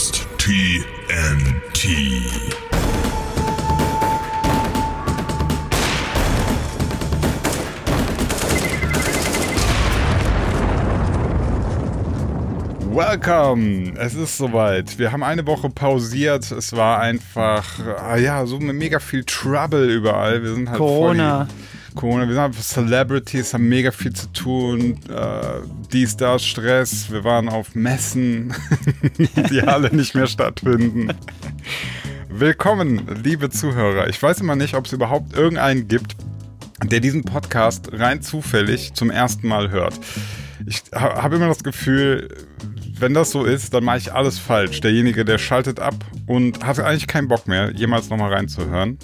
Podcast TNT. Welcome! Es ist soweit. Wir haben eine Woche pausiert. Es war einfach, ah ja, so mega viel Trouble überall. Wir sind halt Corona. Voll Corona. Wir sind halt Celebrities, haben mega viel zu tun. Äh, dies, das, Stress. Wir waren auf Messen, die alle nicht mehr stattfinden. Willkommen, liebe Zuhörer. Ich weiß immer nicht, ob es überhaupt irgendeinen gibt, der diesen Podcast rein zufällig zum ersten Mal hört. Ich habe immer das Gefühl, wenn das so ist, dann mache ich alles falsch. Derjenige, der schaltet ab und hat eigentlich keinen Bock mehr, jemals nochmal reinzuhören.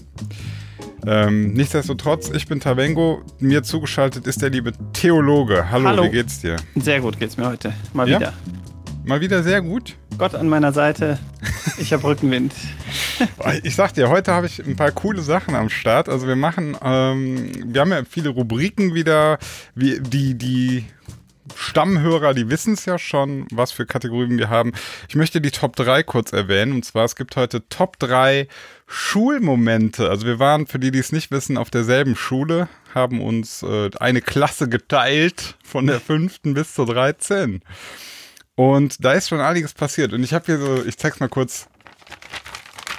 Ähm, nichtsdestotrotz, ich bin Tavengo. Mir zugeschaltet ist der liebe Theologe. Hallo, Hallo. wie geht's dir? Sehr gut geht's mir heute. Mal Ja? wieder. Mal wieder sehr gut. Gott an meiner Seite. Ich habe Rückenwind. Ich sag dir, heute habe ich ein paar coole Sachen am Start. Also wir machen, ähm, wir haben ja viele Rubriken wieder, wie, die, die Stammhörer, die wissen es ja schon, was für Kategorien wir haben. Ich möchte die Top 3 kurz erwähnen. Und zwar, es gibt heute Top 3 Schulmomente. Also wir waren, für die, die es nicht wissen, auf derselben Schule, haben uns äh, eine Klasse geteilt von der 5. bis zur 13. Und da ist schon einiges passiert. Und ich habe hier so, ich zeig's mal kurz.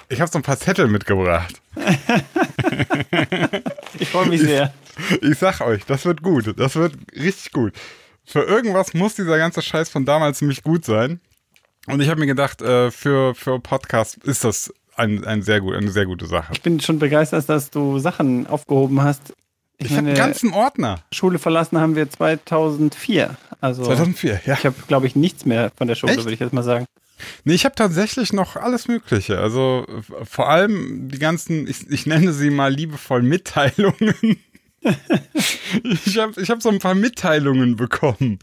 Ich habe so ein paar Zettel mitgebracht. Ich freue mich sehr. Ich sag euch, das wird gut. Das wird richtig gut. Für irgendwas muss dieser ganze Scheiß von damals ziemlich gut sein. Und ich habe mir gedacht, äh, für, für Podcast ist das ein, ein sehr gut, eine sehr gute Sache. Ich bin schon begeistert, dass du Sachen aufgehoben hast. Ich habe einen ganzen Ordner. Schule verlassen haben wir 2004. Also 2004, ja. ich habe, glaube ich, nichts mehr von der Schule, Echt? würde ich jetzt mal sagen. Nee, ich habe tatsächlich noch alles Mögliche. Also vor allem die ganzen, ich, ich nenne sie mal liebevoll Mitteilungen. ich habe ich hab so ein paar Mitteilungen bekommen.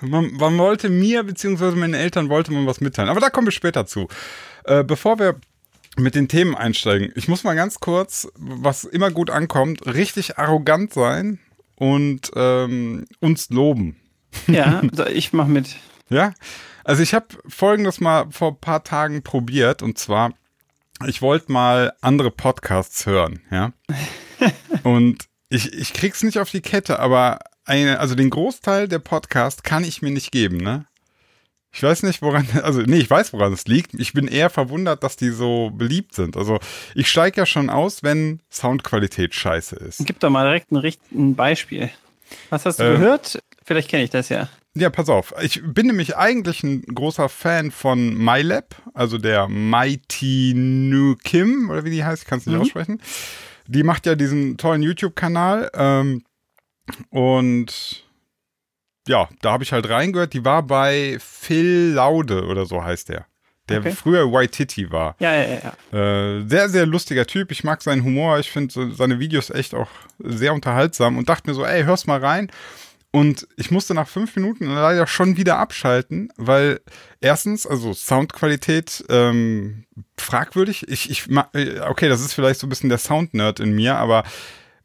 Man, man wollte mir, beziehungsweise meinen Eltern wollte man was mitteilen. Aber da kommen wir später zu. Äh, bevor wir mit den Themen einsteigen, ich muss mal ganz kurz, was immer gut ankommt, richtig arrogant sein und ähm, uns loben. Ja, also ich mache mit. Ja, also ich habe folgendes mal vor ein paar Tagen probiert und zwar, ich wollte mal andere Podcasts hören, ja. Und ich, ich krieg's nicht auf die Kette, aber eine, also den Großteil der Podcast kann ich mir nicht geben, ne? Ich weiß nicht, woran, also nee, ich weiß, woran es liegt. Ich bin eher verwundert, dass die so beliebt sind. Also ich steige ja schon aus, wenn Soundqualität scheiße ist. Gib doch mal direkt ein, Beispiel. Was hast du Äh, gehört? Vielleicht kenne ich das ja. Ja, pass auf. Ich bin nämlich eigentlich ein großer Fan von MyLab, also der Mighty New Kim, oder wie die heißt, ich kann es nicht aussprechen. Die macht ja diesen tollen YouTube-Kanal. Ähm, und ja, da habe ich halt reingehört. Die war bei Phil Laude oder so heißt der. Der Okay. früher Waititi war. Ja, ja, ja. Äh, sehr, sehr lustiger Typ. Ich mag seinen Humor. Ich finde seine Videos echt auch sehr unterhaltsam und dachte mir so, ey, hör's mal rein. Und ich musste nach fünf Minuten leider schon wieder abschalten, weil erstens, also Soundqualität ähm, fragwürdig. Ich, ich, äh, okay, das ist vielleicht so ein bisschen der Sound-Nerd in mir, aber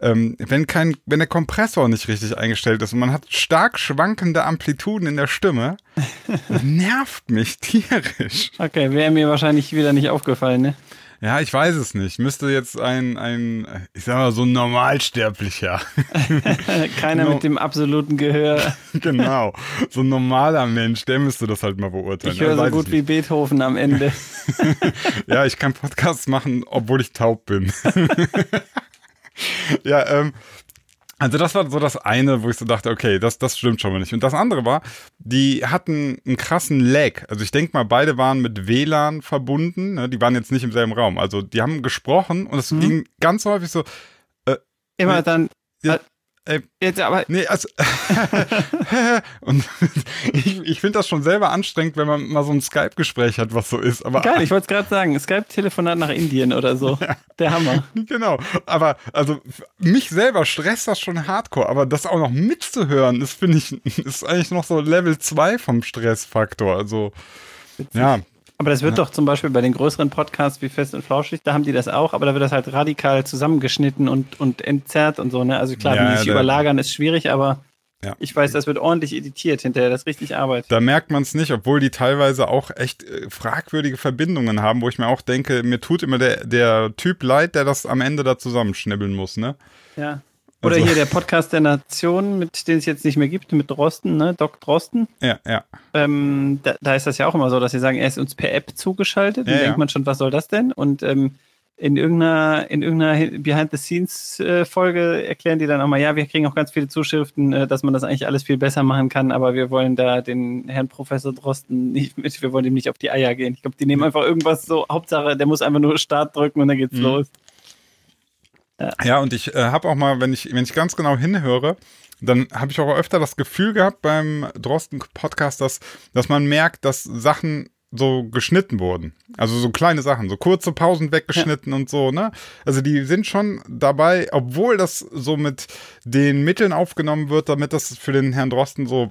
ähm, wenn kein, wenn der Kompressor nicht richtig eingestellt ist und man hat stark schwankende Amplituden in der Stimme, nervt mich tierisch. Okay, wäre mir wahrscheinlich wieder nicht aufgefallen, ne? Ja, ich weiß es nicht. Müsste jetzt ein, ein ich sag mal, so ein Normalsterblicher. Keiner Genau. mit dem absoluten Gehör. genau. So ein normaler Mensch, der müsste das halt mal beurteilen. Ich höre so gut wie. Beethoven am Ende. Ja, ich kann Podcasts machen, obwohl ich taub bin. Ja, ähm. Also das war so das eine, wo ich so dachte, okay, das, das stimmt schon mal nicht. Und das andere war, die hatten einen krassen Lag. Also ich denke mal, beide waren mit WLAN verbunden. Ne? Die waren jetzt nicht im selben Raum. Also die haben gesprochen und es ging ganz häufig so, Immer Nee. dann. Ja, ey, Jetzt aber. Nee, also. und ich, ich finde das schon selber anstrengend, wenn man mal so ein Skype-Gespräch hat, was so ist. Aber Geil, ich wollte es gerade sagen. Skype-Telefonat nach Indien oder so. Der Hammer. genau. Aber also mich selber stresst das schon hardcore, aber das auch noch mitzuhören, das finde ich, ist eigentlich noch so Level 2 vom Stressfaktor. Also, ja. Aber das wird doch zum Beispiel bei den größeren Podcasts wie Fest und Flauschig, da haben die das auch, aber da wird das halt radikal zusammengeschnitten und, und entzerrt und so, ne? Also klar, Ja, die sich überlagern ist schwierig, aber Ja. Ich weiß, das wird ordentlich editiert hinterher, das ist richtig Arbeit. Da merkt man es nicht, obwohl die teilweise auch echt äh, fragwürdige Verbindungen haben, wo ich mir auch denke, mir tut immer der, der Typ leid, der das am Ende da zusammenschnibbeln muss, ne? Ja. Oder Also- hier der Podcast der Nation, mit den es jetzt nicht mehr gibt, mit Drosten, ne? Doc Drosten. Ja, ja. Ähm, da, da ist das ja auch immer so, dass sie sagen, er ist uns per App zugeschaltet. Ja, Dann ja. denkt man schon, was soll das denn? Und ähm, in irgendeiner, in irgendeiner Behind-the-Scenes-Folge erklären die dann auch mal, ja, wir kriegen auch ganz viele Zuschriften, äh, dass man das eigentlich alles viel besser machen kann, aber wir wollen da den Herrn Professor Drosten nicht mit, wir wollen ihm nicht auf die Eier gehen. Ich glaube, die nehmen einfach irgendwas so, Hauptsache, der muss einfach nur Start drücken und dann geht's Mhm. los. Ja, und ich äh, habe auch mal, wenn ich, wenn ich ganz genau hinhöre, dann habe ich auch öfter das Gefühl gehabt beim Drosten-Podcast, dass, dass man merkt, dass Sachen so geschnitten wurden. Also so kleine Sachen, so kurze Pausen weggeschnitten und so, ne? Also die sind schon dabei, obwohl das so mit den Mitteln aufgenommen wird, damit das für den Herrn Drosten so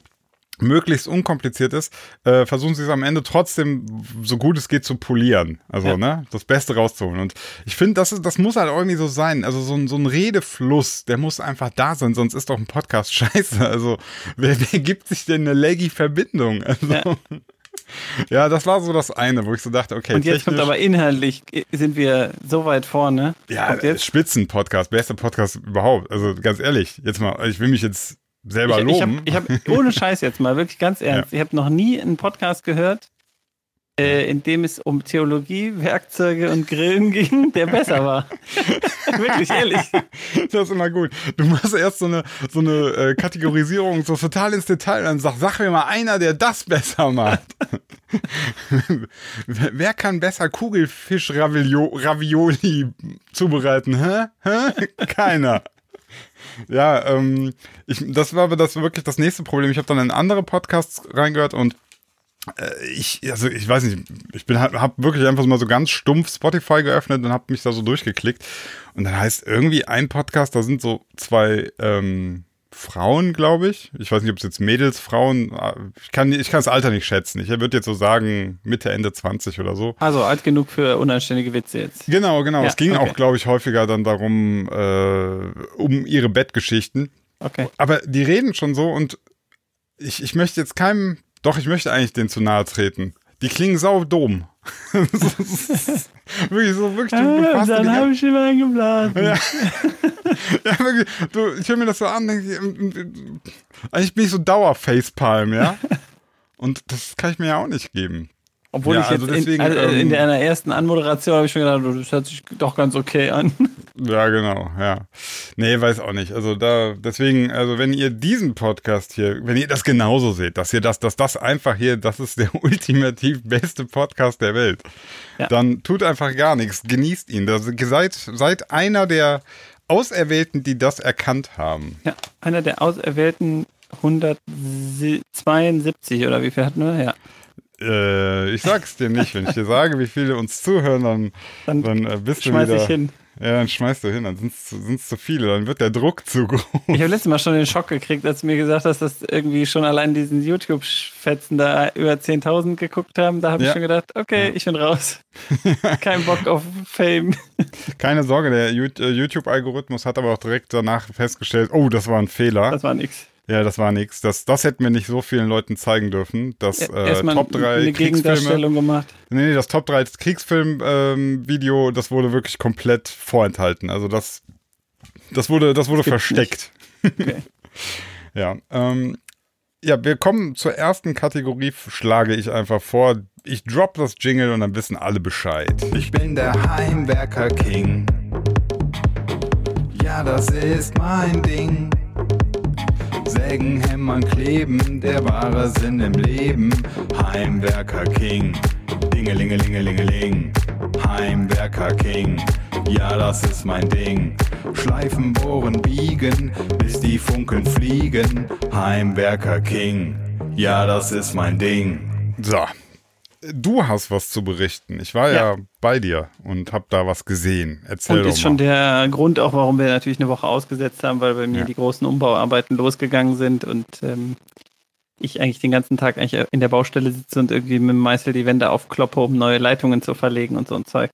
möglichst unkompliziert ist, äh, versuchen sie es am Ende trotzdem, so gut es geht, zu polieren. Also, Ja. ne, das Beste rauszuholen. Und ich finde, das, ist- das muss halt irgendwie so sein. Also so ein, so ein Redefluss, der muss einfach da sein, sonst ist doch ein Podcast scheiße. Also, wer, wer gibt sich denn eine leggy Verbindung? Also, ja. Ja. das war so das eine, wo ich so dachte, okay, Und jetzt kommt aber inhaltlich, äh, sind wir so weit vorne. ja, Spitzen-Podcast, bester Podcast überhaupt. Also ganz ehrlich, jetzt mal, ich will mich jetzt selber ich, ich loben. habe ich hab, ohne Scheiß jetzt mal, wirklich ganz ernst, ich habe noch nie einen Podcast gehört, äh, in dem es um Theologie, Werkzeuge und Grillen ging, der besser war. wirklich, ehrlich. Das ist immer gut. Du machst erst so eine, so eine äh, Kategorisierung so total ins Detail und dann sag, sag mir mal einer, der das besser macht. wer, wer kann besser Kugelfisch-Ravioli zubereiten? Hä? Hä? Keiner. Ja, ähm, ich, das war aber das war wirklich das nächste Problem. Ich habe dann in andere Podcasts reingehört und äh, ich, also ich weiß nicht, ich bin habe wirklich einfach mal so ganz stumpf Spotify geöffnet und habe mich da so durchgeklickt. Und dann heißt irgendwie ein Podcast, da sind so zwei ähm, Frauen, glaube ich. Ich weiß nicht, ob es jetzt Mädels, Frauen, äh, ich kann ich kann das Alter nicht schätzen. Ich würde jetzt so sagen Mitte, Ende 20 oder so. Also alt genug für unanständige Witze jetzt. Genau, genau. Ja, es ging okay. auch, glaube ich, häufiger dann darum, äh, um ihre Bettgeschichten. Okay. Aber die reden schon so und ich, ich möchte jetzt keinem, doch, ich möchte eigentlich denen zu nahe treten. Die klingen sau dumm. wirklich so, wirklich, fasst die ganze- ich immer eingeblasen. ja. ja, wirklich, du, ich höre mir das so an, denke ich, ähm, ähm, eigentlich bin ich so Dauer-Facepalm, ja? Und das kann ich mir ja auch nicht geben. Obwohl Ja, ich jetzt also deswegen, in, also in ähm, der einer ersten Anmoderation habe ich schon gedacht, das hört sich doch ganz okay an. Ja, genau, ja. Nee, weiß auch nicht. Also da, deswegen, also wenn ihr diesen Podcast hier, wenn ihr das genauso seht, dass ihr das, dass das einfach hier, das ist der ultimativ beste Podcast der Welt, Ja. dann tut einfach gar nichts, genießt ihn. Das, seid, seid einer der Auserwählten, die das erkannt haben. Ja, einer der auserwählten 172 oder wie viel hatten wir? Ja. Äh, ich sag's dir nicht. Wenn ich dir sage, wie viele uns zuhören, dann, Dann dann äh, bist du wieder. ich hin. Ja, dann schmeißt du hin, dann sind's, sind's zu viele, dann wird der Druck zu groß. Ich habe letztes Mal schon den Schock gekriegt, als du mir gesagt hast, dass irgendwie schon allein diesen YouTube-Fetzen da über 10.000 geguckt haben. Da habe ich Ja. schon gedacht, okay, ich bin raus. Kein Bock auf Fame. Keine Sorge, der äh, YouTube-Algorithmus hat aber auch direkt danach festgestellt, oh, das war ein Fehler. Das war nix. Ja, das war nichts. Das, das hätten wir nicht so vielen Leuten zeigen dürfen. Das äh, Top 3 eine Kriegsfilme. Gegendarstellung gemacht. Nee, nee, das Top 3 Kriegsfilm-Video, das wurde wirklich komplett vorenthalten. Also das, das wurde, das wurde versteckt. Okay. Ja, ähm, ja, wir kommen zur ersten Kategorie, schlage ich einfach vor. Ich drop das Jingle und dann wissen alle Bescheid. Ich bin der Heimwerker King. Ja, das ist mein Ding. Sägen, hämmern, kleben, der wahre Sinn im Leben. Heimwerker King. Dingelingelingelingeling. Heimwerker King. Ja, das ist mein Ding. Schleifen, bohren, biegen, bis die Funken fliegen. Heimwerker King. Ja, das ist mein Ding. So. Du hast was zu berichten. Ich war ja, Ja. bei dir und habe da was gesehen. Erzähl Und ist schon der Grund auch, warum wir natürlich eine Woche ausgesetzt haben, weil bei mir Ja. die großen Umbauarbeiten losgegangen sind und ähm, ich eigentlich den ganzen Tag eigentlich in der Baustelle sitze und irgendwie mit dem Meißel die Wände aufkloppe, um neue Leitungen zu verlegen und so ein Zeug.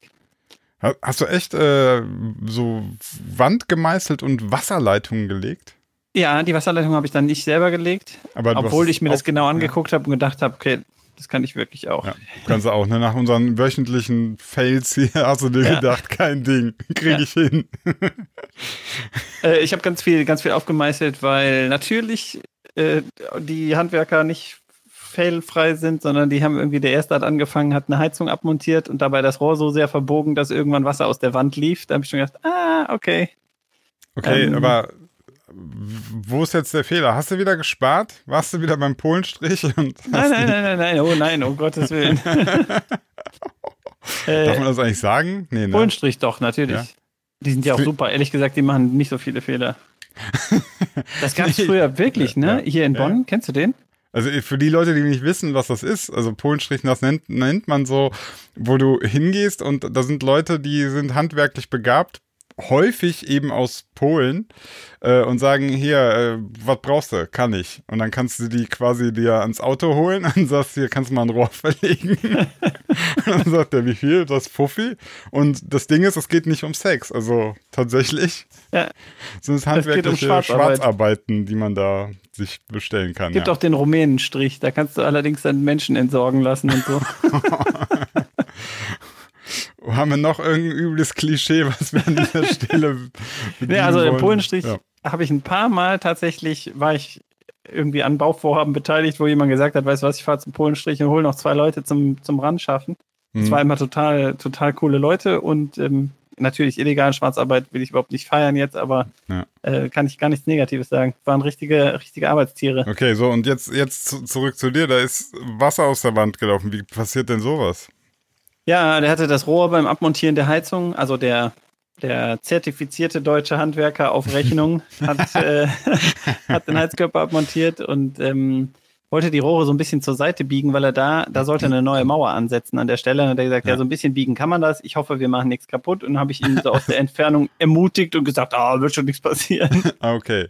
Ha- Hast du echt äh, so Wand gemeißelt und Wasserleitungen gelegt? Ja, die Wasserleitung habe ich dann nicht selber gelegt, obwohl ich mir das genau angeguckt habe und gedacht habe, okay, das kann ich wirklich auch. Ja, kannst du auch, ne? Nach unseren wöchentlichen Fails hier hast du dir Ja. gedacht, kein Ding, krieg Ja. ich hin. Äh, ich habe ganz viel, ganz viel aufgemeißelt, weil natürlich äh, die Handwerker nicht failfrei sind, sondern die haben irgendwie, der erste hat angefangen, hat eine Heizung abmontiert und dabei das Rohr so sehr verbogen, dass irgendwann Wasser aus der Wand lief. Da habe ich schon gedacht, ah, okay. Okay, Ähm. aber wo ist jetzt der Fehler? Hast du wieder gespart? Warst du wieder beim Polenstrich? Und Nein, nein, nein, nein, nein, oh nein, um Gottes Willen. Darf man das eigentlich sagen? Nee, ne? Bullenstrich doch, natürlich. Ja. Die sind ja auch super. Ehrlich gesagt, die machen nicht so viele Fehler. Das gab es Nee. früher wirklich, ne? Ja. Hier in Ja. Bonn, kennst du den? Also für die Leute, die nicht wissen, was das ist, also Polenstrich, das nennt, nennt man so, wo du hingehst und da sind Leute, die sind handwerklich begabt, häufig eben aus Polen äh, und sagen, hier, äh, was brauchst du? Kann ich. Und dann kannst du die quasi dir ans Auto holen und sagst, hier kannst du mal ein Rohr verlegen. und dann sagt der, wie viel? Das ist Fuffi. Und das Ding ist, es geht nicht um Sex. Also tatsächlich Ja. sind es um handwerkliche Schwarzarbeit. Schwarzarbeiten, die man da sich bestellen kann. Gibt ja. auch den Rumänenstrich, da kannst du allerdings dann Menschen entsorgen lassen und so. Haben wir noch irgendein übles Klischee, was wir an dieser Stelle bedienen ja, also wollen? Polenstrich Ja. habe ich ein paar Mal tatsächlich, war ich irgendwie an Bauvorhaben beteiligt, wo jemand gesagt hat, weißt du was, ich fahre zum Polenstrich und hole noch zwei Leute zum, zum Rand schaffen. Das Mhm. war immer total, total coole Leute und ähm, natürlich illegale Schwarzarbeit will ich überhaupt nicht feiern jetzt, aber Ja. äh, kann ich gar nichts Negatives sagen. Waren richtige, richtige Arbeitstiere. Okay, so und jetzt, jetzt zu- zurück zu dir. Da ist Wasser aus der Wand gelaufen. Wie passiert denn sowas? Ja, der hatte das Rohr beim Abmontieren der Heizung, also der, der zertifizierte deutsche Handwerker auf Rechnung hat, äh, hat den Heizkörper abmontiert und ähm, wollte die Rohre so ein bisschen zur Seite biegen, weil er da, da sollte eine neue Mauer ansetzen an der Stelle. Und hat er gesagt, ja. Ja. so ein bisschen biegen kann man das. Ich hoffe, wir machen nichts kaputt. Und dann habe ich ihn so aus der Entfernung ermutigt und gesagt, ah, wird schon nichts passieren. Okay.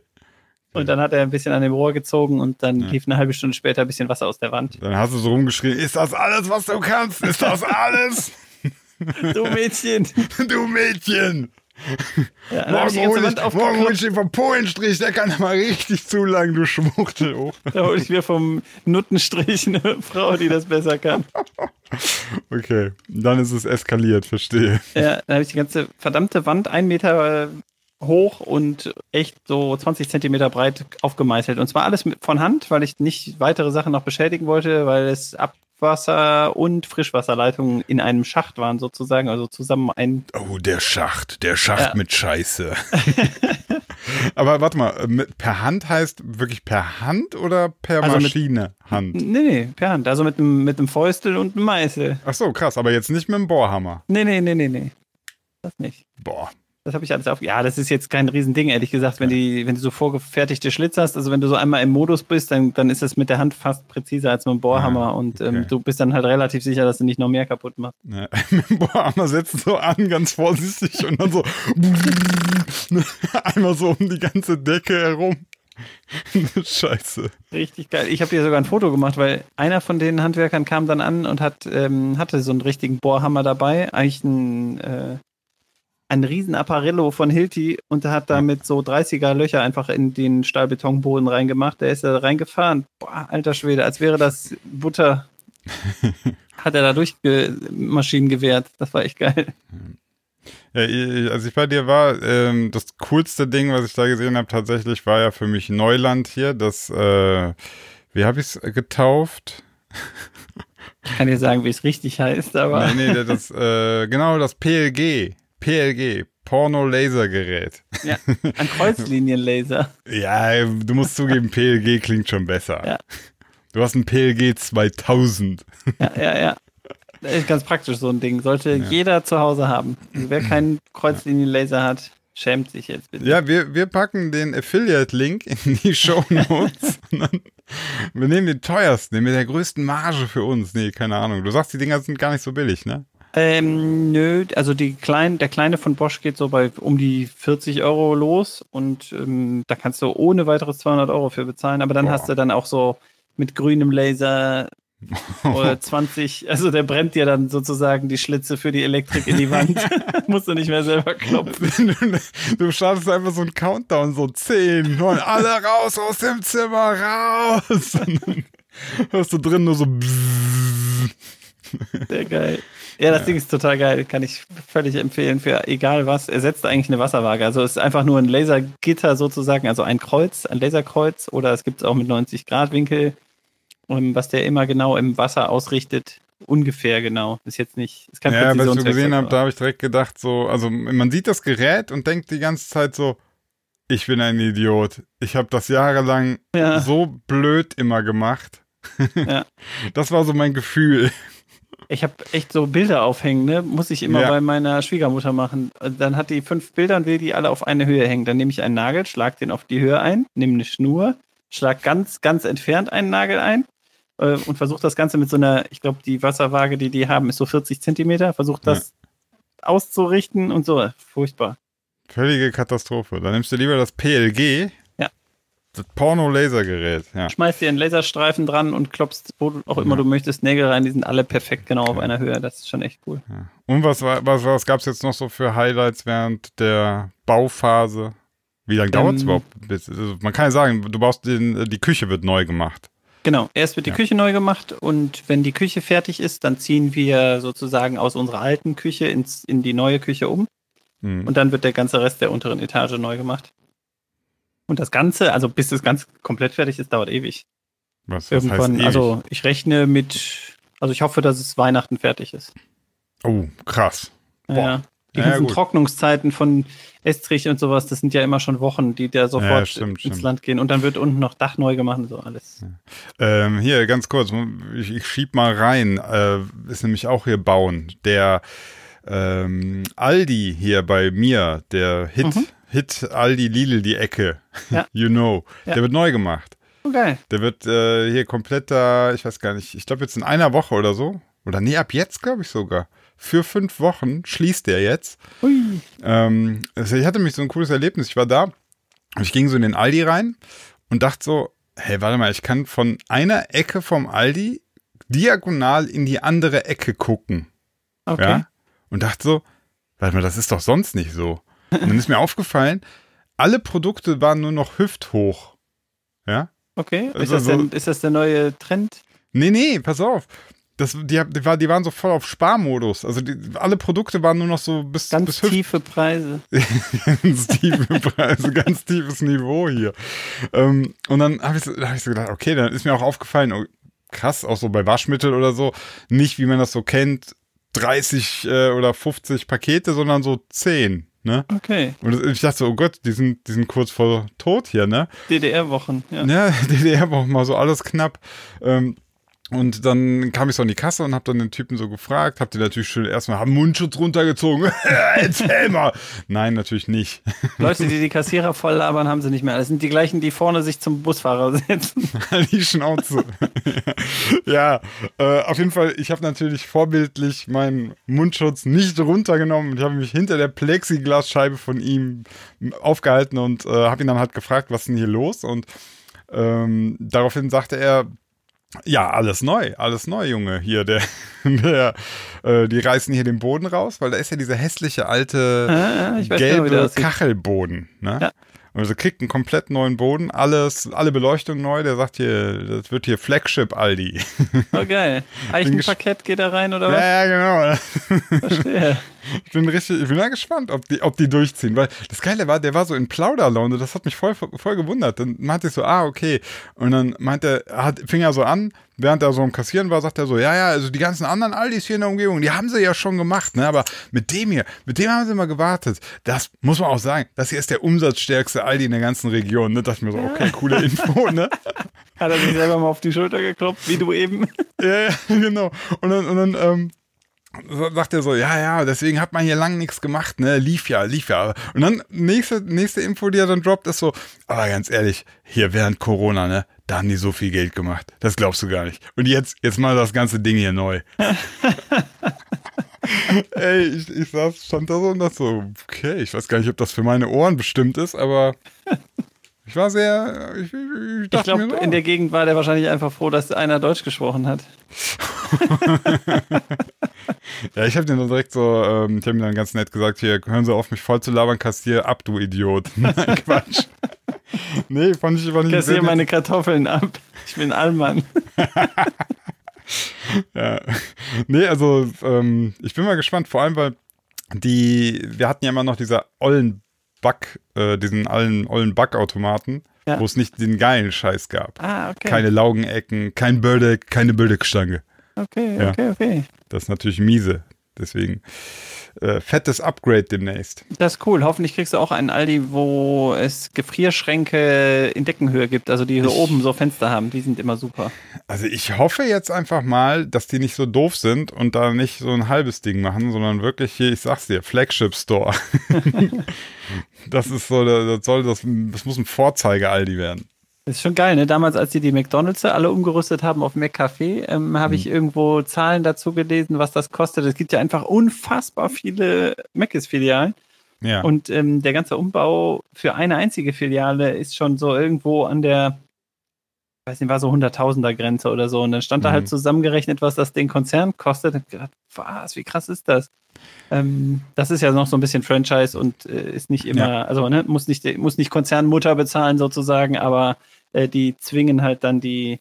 Und dann hat er ein bisschen an dem Rohr gezogen und dann Ja. lief eine halbe Stunde später ein bisschen Wasser aus der Wand. Dann hast du so rumgeschrien, ist das alles, was du kannst? Ist das alles? Du Mädchen! du Mädchen! Ja, Morgen die ganze hol Wand ich, morgen hol ich den vom Polenstrich, der kann mal richtig zu lang, du Schwuchtel. Oh. Da hole ich mir vom Nuttenstrich eine Frau, die das besser kann. Okay, dann ist es eskaliert, verstehe. Ja, dann habe ich die ganze verdammte Wand einen Meter äh, hoch und echt so 20 Zentimeter breit aufgemeißelt. Und zwar alles mit, von Hand, weil ich nicht weitere Sachen noch beschädigen wollte, weil es Abwasser- und Frischwasserleitungen in einem Schacht waren sozusagen, also zusammen ein Oh, der Schacht, der Schacht Ja. mit Scheiße. Aber warte mal, mit, per Hand heißt wirklich per Hand oder per Also mit- Maschine Hand? Nee, nee, per Hand. Also mit einem mit einem Fäustel und einem Meißel. Ach so, krass, aber jetzt nicht mit dem Bohrhammer. Nee, nee, nee, nee, nee. Das nicht. Boah. Das habe ich alles auf. Ja, das ist jetzt kein Riesending, ehrlich gesagt, wenn, die, wenn du so vorgefertigte Schlitze hast. Also wenn du so einmal im Modus bist, dann, dann ist es mit der Hand fast präziser als mit dem Bohrhammer. Ah, und okay. ähm, du bist dann halt relativ sicher, dass du nicht noch mehr kaputt machst. Ja, mit dem Bohrhammer setzt so an, ganz vorsichtig und dann so einmal so um die ganze Decke herum. Scheiße. Richtig geil. Ich habe dir sogar ein Foto gemacht, weil einer von den Handwerkern kam dann an und hat, ähm, hatte so einen richtigen Bohrhammer dabei. Eigentlich ein, äh, ein riesen Apparillo von Hilti und hat damit so 30er Löcher einfach in den Stahlbetonboden reingemacht. Der ist da reingefahren. Boah, alter Schwede, als wäre das Butter. hat er da durch Maschinen gewehrt. Das war echt geil. Ja, ich- als ich bei dir war, ähm, das coolste Ding, was ich da gesehen habe, tatsächlich war ja für mich Neuland hier. Das, äh, wie habe ich es getauft? Ich kann dir sagen, wie es richtig heißt, aber. Nee, nee, das, äh, genau, das PLG. PLG. Porno-Lasergerät. Ja, ein Kreuzlinienlaser. Ja, du musst zugeben, PLG klingt schon besser. Ja. Du hast ein PLG 2000. Ja, ja, ja. Das ist ganz praktisch, so ein Ding. Sollte jeder zu Hause haben. Wer keinen Kreuzlinienlaser hat, schämt sich jetzt bitte. Ja, wir, wir packen den Affiliate-Link in die Show Notes. wir nehmen den teuersten, den mit der größten Marge für uns. Nee, keine Ahnung. Du sagst, die Dinger sind gar nicht so billig, ne? Ähm, nö, also die klein, der kleine von Bosch geht so bei um die 40 Euro los und ähm, da kannst du ohne weiteres 200 Euro für bezahlen. Aber dann Boah. hast du dann auch so mit grünem Laser Oder 20, also der brennt dir dann sozusagen die Schlitze für die Elektrik in die Wand. Musst du nicht mehr selber klopfen. Du, du startest einfach so einen Countdown, so 10, 9, alle raus aus dem Zimmer, raus. Und dann hörst du drin nur so. Sehr geil. Ja, das Ding ist total geil. Kann ich völlig empfehlen für egal was. Ersetzt eigentlich eine Wasserwaage. Also es ist einfach nur ein Lasergitter sozusagen, also ein Kreuz, ein Laserkreuz oder es gibt es auch mit 90 Grad Winkel, ähm, was der immer genau im Wasser ausrichtet. Ungefähr genau. Ist jetzt nicht. Ist kein Ja, was ich so gesehen habe, da habe ich direkt gedacht, so, also man sieht das Gerät und denkt die ganze Zeit so, ich bin ein Idiot. Ich habe das jahrelang Ja. so blöd immer gemacht. Ja. Das war so mein Gefühl. Ich habe echt so Bilder aufhängen, ne? Muss ich immer Ja. bei meiner Schwiegermutter machen. Dann hat die fünf Bilder und will die alle auf eine Höhe hängen. Dann nehme ich einen Nagel, schlag den auf die Höhe ein, nehme eine Schnur, schlag ganz, ganz entfernt einen Nagel ein äh, und versuche das Ganze mit so einer, ich glaube, die Wasserwaage, die die haben, ist so 40 Zentimeter, versuche das auszurichten und so. Furchtbar. Völlige Katastrophe. Dann nimmst du lieber das PLG. Ja. Das Porno-Lasergerät. Ja. Schmeißt dir einen Laserstreifen dran und klopfst, wo auch immer du möchtest, Nägel rein. Die sind alle perfekt genau auf einer Höhe. Das ist schon echt cool. Und was, was, was gab es jetzt noch so für Highlights während der Bauphase? Wie lange dauert es Ähm, überhaupt? Bis, also man kann ja sagen, du baust den, die Küche wird neu gemacht. Genau, erst wird die Ja. Küche neu gemacht und wenn die Küche fertig ist, dann ziehen wir sozusagen aus unserer alten Küche ins, in die neue Küche um Hm. und dann wird der ganze Rest der unteren Etage neu gemacht. Und das Ganze, also bis das Ganze komplett fertig ist, dauert ewig. was, was heißt Irgendwann, ewig? also ich rechne mit, also ich hoffe, dass es Weihnachten fertig ist. Oh, krass. Boah. Ja, die Ja, ja, ganzen gut. Trocknungszeiten von Estrich und sowas, das sind ja immer schon Wochen, die da sofort stimmt, ins stimmt. Land gehen. Und dann wird unten noch Dach neu gemacht und so alles. Ähm, hier, ganz kurz, ich, ich schieb mal rein, äh, ist nämlich auch hier bauen. Der ähm, Aldi hier bei mir, der Hit, Mhm. Hit Aldi Lidl, die Ecke, Ja. you know, Ja. der wird neu gemacht. Oh, geil. Der wird äh, hier komplett da, ich weiß gar nicht, ich glaube jetzt in einer Woche oder so, oder nee, ab jetzt glaube ich sogar. Für fünf Wochen schließt der jetzt. Hui. Ähm, also ich hatte mich so ein cooles Erlebnis. Ich war da und ich ging so in den Aldi rein und dachte so, hey, warte mal, ich kann von einer Ecke vom Aldi diagonal in die andere Ecke gucken. Okay. Ja? Und dachte so, warte mal, das ist doch sonst nicht so. Und dann ist mir aufgefallen, alle Produkte waren nur noch hüfthoch. Ja? Okay. Ist, Also das denn, ist das der neue Trend? Nee, nee, pass auf. Das, die, die, war, die waren so voll auf Sparmodus. Also die, alle Produkte waren nur noch so bis, Ganz bis tiefe Preise. ganz tiefe Preise, ganz tiefes Niveau hier. Ähm, und dann habe ich, so, hab ich so gedacht, okay, dann ist mir auch aufgefallen, oh, krass, auch so bei Waschmittel oder so, nicht wie man das so kennt, 30 äh, oder 50 Pakete, sondern so 10. Ne? Okay. Und ich dachte so, oh Gott, die sind, die sind kurz vor tot hier, ne? DDR-Wochen. Ja. Ja, DDR war auch mal so alles knapp. Ähm, und dann kam ich so an die Kasse und habe dann den Typen so gefragt, hab die natürlich schön erstmal, haben Mundschutz runtergezogen. Erzähl mal. Nein, natürlich nicht. Leute, die die Kassierer voll labern, haben sie nicht mehr. Das sind die gleichen, die vorne sich zum Busfahrer setzen. die Schnauze. ja, äh, auf jeden Fall, ich habe natürlich vorbildlich meinen Mundschutz nicht runtergenommen. Ich habe mich hinter der Plexiglasscheibe von ihm aufgehalten und äh, habe ihn dann halt gefragt, was ist denn hier los? Und ähm, daraufhin sagte er, ja, alles neu, alles neu, Junge. Hier, der, der, äh, die reißen hier den Boden raus, weil da ist ja dieser hässliche alte Ah, genau, gelbe aussieht. Kachelboden. Ne? Ja. Also kriegt einen komplett neuen Boden, alles, alle Beleuchtung neu. Der sagt hier, das wird hier Flagship Aldi. Oh, geil. Eichenparkett geht da rein oder was? ja, ja, genau. Verstehe. Ich bin richtig, ich bin da gespannt, ob die, ob die durchziehen. Weil das Geile war, der war so in Plauderlaune, das hat mich voll, voll gewundert. Dann meinte ich so, ah, okay. Und dann meinte er, hat, fing er so an, während er so am Kassieren war, sagt er so, ja, ja, also die ganzen anderen Aldis hier in der Umgebung, die haben sie ja schon gemacht, ne? Aber mit dem hier, mit dem haben sie mal gewartet. Das muss man auch sagen, das hier ist der umsatzstärkste Aldi in der ganzen Region. Ne? Da dachte ich mir so, okay, coole Info, ne? Hat er sich selber mal auf die Schulter geklopft, wie du eben. Ja, ja, genau. Und dann, und dann ähm, sagt er so, ja, ja, deswegen hat man hier lang nichts gemacht, ne? Lief ja, lief ja. Und dann nächste, nächste Info, die er dann droppt, ist so, aber ganz ehrlich, hier während Corona, ne? Da haben die so viel Geld gemacht. Das glaubst du gar nicht. Und jetzt, jetzt mal das ganze Ding hier neu. Ey, ich, ich saß, stand da so und dachte so, okay, ich weiß gar nicht, ob das für meine Ohren bestimmt ist, aber Ich war sehr, ich, ich Ich glaube, in der Gegend war der wahrscheinlich einfach froh, dass einer Deutsch gesprochen hat. ja, ich habe dir dann direkt so, ähm, ich habe mir dann ganz nett gesagt, hier, hören Sie auf, mich voll zu labern, kassier ab, du Idiot. Nein, Quatsch. nee, fand ich, fand ich Kassier meine Kartoffeln ab. Ich bin Allmann. Ja. Nee, also ähm, ich bin mal gespannt, vor allem, weil die, wir hatten ja immer noch diese ollen Back, äh, diesen allen ollen Backautomaten, Ja. wo es nicht den geilen Scheiß gab. Ah, okay. Keine Laugenecken, kein Bördeck, keine Bördeckstange. Okay, Ja. okay, okay. Das ist natürlich miese. Deswegen äh, fettes Upgrade demnächst. Das ist cool. Hoffentlich kriegst du auch einen Aldi, wo es Gefrierschränke in Deckenhöhe gibt, also die hier Ich- oben so Fenster haben. Die sind immer super. Also ich hoffe jetzt einfach mal, dass die nicht so doof sind und da nicht so ein halbes Ding machen, sondern wirklich hier, ich sag's dir, Flagship Store. das ist so, das soll das, das muss ein Vorzeige-Aldi werden. Das ist schon geil, ne? Damals, als sie die McDonalds alle umgerüstet haben auf McCafé, ähm, habe Mhm. ich irgendwo Zahlen dazu gelesen, was das kostet. Es gibt ja einfach unfassbar viele Mc's-Filialen. Ja. Und ähm, der ganze Umbau für eine einzige Filiale ist schon so irgendwo an der, ich weiß nicht, war so 100.000er Grenze oder so. Und dann stand da Mhm. halt zusammengerechnet, was das den Konzern kostet. Und gedacht, was, wie krass ist das? Ähm, das ist ja noch so ein bisschen Franchise und äh, ist nicht immer, also ne, muss nicht, muss nicht Konzernmutter bezahlen sozusagen, aber äh, die zwingen halt dann die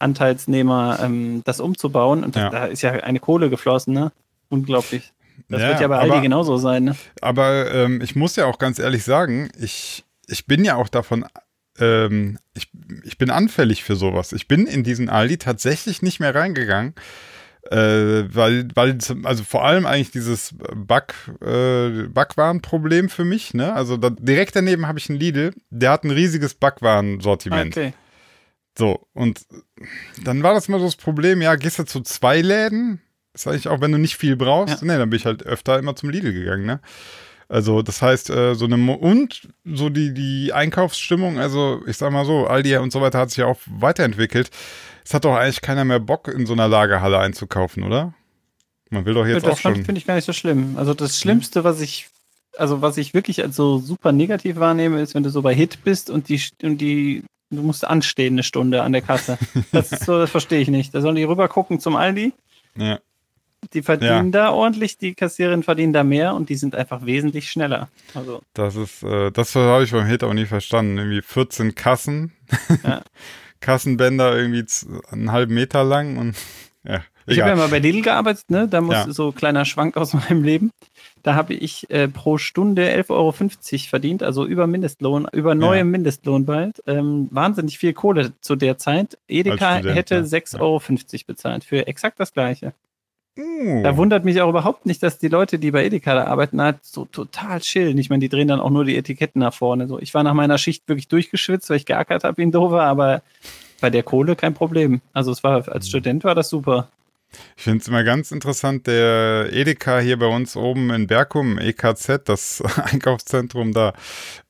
Anteilsnehmer, ähm, das umzubauen. Und Ja. da ist ja eine Kohle geflossen, ne? Unglaublich. Das Ja, wird ja bei Aldi aber- genauso sein, ne? Aber ähm, ich muss ja auch ganz ehrlich sagen, ich, ich bin ja auch davon, ähm, ich, ich bin anfällig für sowas. Ich bin in diesen Aldi tatsächlich nicht mehr reingegangen, äh, weil, weil, also vor allem eigentlich dieses Back, äh, Backwarenproblem für mich, ne? Also da, direkt daneben habe ich einen Lidl, der hat ein riesiges Backwarensortiment. Okay. So, und dann war das mal so das Problem, ja, gehst du zu zwei Läden, das sage ich auch, wenn du nicht viel brauchst, Ja. ne, dann bin ich halt öfter immer zum Lidl gegangen, ne? Also, das heißt, äh, so eine, Mo und so die, die Einkaufsstimmung, also ich sag mal so, Aldi und so weiter hat sich ja auch weiterentwickelt. Es hat doch eigentlich keiner mehr Bock, in so einer Lagerhalle einzukaufen, oder? Man will doch jetzt das auch schon. finde ich gar nicht so schlimm. Also das Schlimmste, was ich, also was ich wirklich als so super negativ wahrnehme, ist, wenn du so bei Hit bist und die, und die, du musst anstehen eine Stunde an der Kasse. Das ist so, das verstehe ich nicht. Da sollen die rüber gucken zum Aldi. Ja. Die verdienen da ordentlich, die Kassiererinnen verdienen da mehr und die sind einfach wesentlich schneller. Also Das ist, äh, das habe ich beim Hit auch nie verstanden. Irgendwie 14 Kassen, Ja. Kassenbänder irgendwie einen halben Meter lang und ja, Ich habe ja egal. mal bei Lidl gearbeitet, ne? Da muss Ja. so kleiner Schwank aus meinem Leben. Da habe ich äh, pro Stunde 11,50 Euro verdient, also über Mindestlohn, über neuem Ja. Mindestlohn bald. Ähm, wahnsinnig viel Kohle zu der Zeit. Edeka Student, hätte ja. 6,50 Euro bezahlt für exakt das gleiche. Uh, Da wundert mich auch überhaupt nicht, dass die Leute, die bei Edeka da arbeiten, halt so total chillen. Ich meine, die drehen dann auch nur die Etiketten nach vorne. So, ich war nach meiner Schicht wirklich durchgeschwitzt, weil ich geackert habe ein Dover, aber bei der Kohle kein Problem. Also es war als Student war das super. ich finde es immer ganz interessant, der Edeka hier bei uns oben in Berkum, EKZ, das Einkaufszentrum da,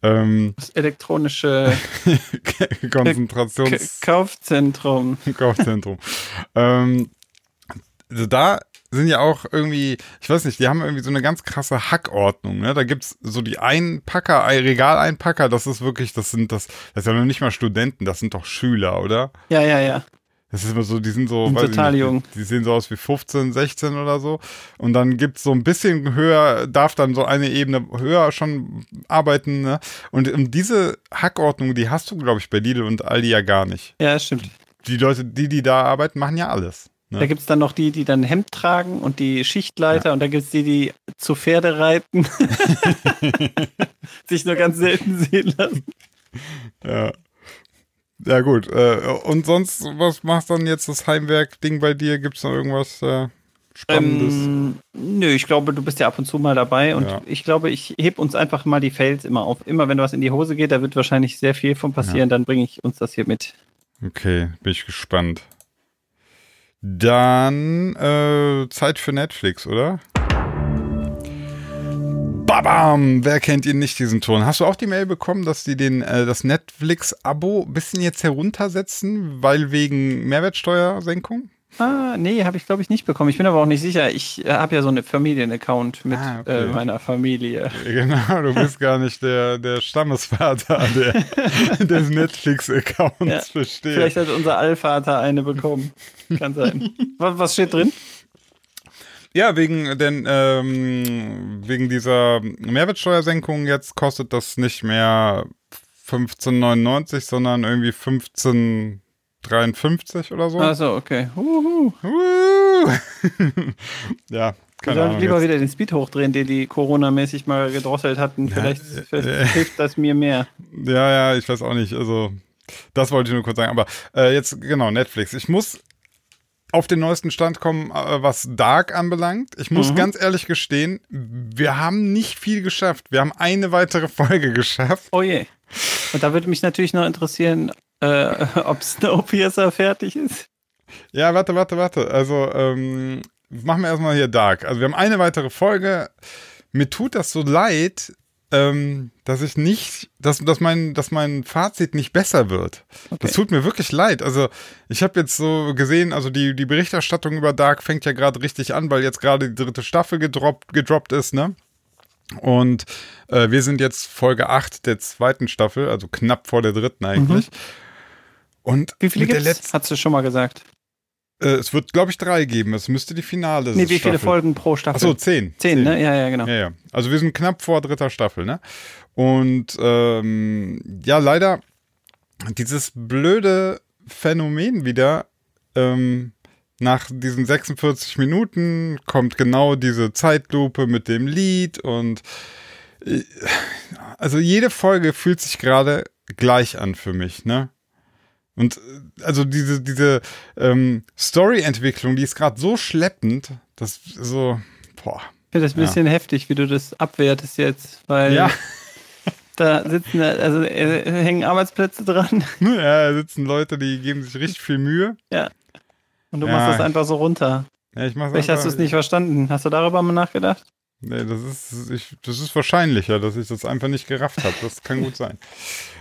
ähm, Das elektronische Konzentrations... Kaufzentrum. Kaufzentrum. ähm, also da sind ja auch irgendwie, ich weiß nicht, die haben irgendwie so eine ganz krasse Hackordnung, ne? Da gibt's so die Einpacker, ein Regaleinpacker, das ist wirklich, das sind das, das ist ja noch nicht mal Studenten, das sind doch Schüler, oder? Ja, ja, ja. Das ist immer so, die sind so, Sind total nicht, jung. Die, sehen so aus wie 15, 16 oder so. Und dann gibt's so ein bisschen höher, darf dann so eine Ebene höher schon arbeiten, ne? Und um diese Hackordnung, die hast du, glaube ich, bei Lidl und Aldi ja gar nicht. Ja, das stimmt. Die Leute, die, die da arbeiten, machen ja alles. Ne? Da gibt es dann noch die, die dann Hemd tragen und die Schichtleiter und da gibt es die, die zu Pferde reiten. Sich nur ganz selten sehen lassen. Ja. Ja, gut. Äh, und sonst, was machst dann jetzt das Heimwerk-Ding bei dir? Gibt's noch irgendwas äh, Spannendes? Ähm, nö, ich glaube, du bist ja ab und zu mal dabei und Ja. ich glaube, ich heb uns einfach mal die Fails immer auf. Immer wenn was in die Hose geht, da wird wahrscheinlich sehr viel von passieren, dann bringe ich uns das hier mit. Okay, bin ich gespannt. Dann äh, Zeit für Netflix, oder? Babam! Wer kennt ihn nicht, diesen Ton? Hast du auch die Mail bekommen, dass die den, äh, das Netflix-Abo ein bisschen jetzt heruntersetzen, weil wegen Mehrwertsteuersenkung? Ah, nee, habe ich glaube ich nicht bekommen. Ich bin aber auch nicht sicher. Ich äh, habe ja so einen Familienaccount mit Ah, okay. äh, meiner Familie. Genau, du bist gar nicht der, der Stammesvater der, des Netflix-Accounts, Ja, verstehe. Vielleicht hat unser Allvater eine bekommen. Kann sein. was, was steht drin? Ja, wegen, denn, ähm, wegen dieser Mehrwertsteuersenkung jetzt kostet das nicht mehr 15,99, sondern irgendwie 15,53 oder so. Achso, okay. Huhu. Uh. ja, keine Ahnung. lieber jetzt. wieder den Speed hochdrehen, den die Corona-mäßig mal gedrosselt hatten. Vielleicht, äh, vielleicht äh. hilft das mir mehr. Ja, ja, ich weiß auch nicht. Also, das wollte ich nur kurz sagen. Aber äh, jetzt, genau, Netflix. Ich muss auf den neuesten Stand kommen, äh, was Dark anbelangt. Ich muss Mhm. ganz ehrlich gestehen, wir haben nicht viel geschafft. Wir haben eine weitere Folge geschafft. Oh je. Und da würde mich natürlich noch interessieren, äh, ob Snowpiercer fertig ist. Ja, warte, warte, warte. Also, ähm, machen wir erstmal hier Dark. Also, wir haben eine weitere Folge. Mir tut das so leid, ähm, dass ich nicht, dass, dass, mein, dass mein Fazit nicht besser wird. Das tut mir wirklich leid. Also, ich habe jetzt so gesehen, also die, die Berichterstattung über Dark fängt ja gerade richtig an, weil jetzt gerade die dritte Staffel gedroppt, gedroppt ist, ne? Und äh, wir sind jetzt Folge 8 der zweiten Staffel, also knapp vor der dritten eigentlich. Und. Wie viele gibt's? letzten Hast du schon mal gesagt? äh, es wird, glaube ich, drei geben. Es müsste die Finale Nee, wie viele Staffel. Folgen pro Staffel? Achso, zehn. Zehn, ne? Ja, ja, genau. Ja, ja. Also wir sind knapp vor dritter Staffel, ne? Und ähm, ja, leider dieses blöde Phänomen wieder, ähm, nach diesen 46 Minuten kommt genau diese Zeitlupe mit dem Lied und äh, also jede Folge fühlt sich gerade gleich an für mich, ne? Und äh, also diese, diese ähm, Story-Entwicklung, die ist gerade so schleppend, dass so, boah. Ich finde das ein bisschen heftig, wie du das abwertest jetzt, weil Ja. da sitzen, also äh, hängen Arbeitsplätze dran Ja, da sitzen Leute, die geben sich richtig viel Mühe. und du Ja. machst das einfach so runter. Ja, ich mach's Vielleicht hast du einfach- es nicht verstanden. Hast du darüber mal nachgedacht? Nee, das ist, ich, das ist wahrscheinlicher, dass ich das einfach nicht gerafft habe. Das kann gut sein.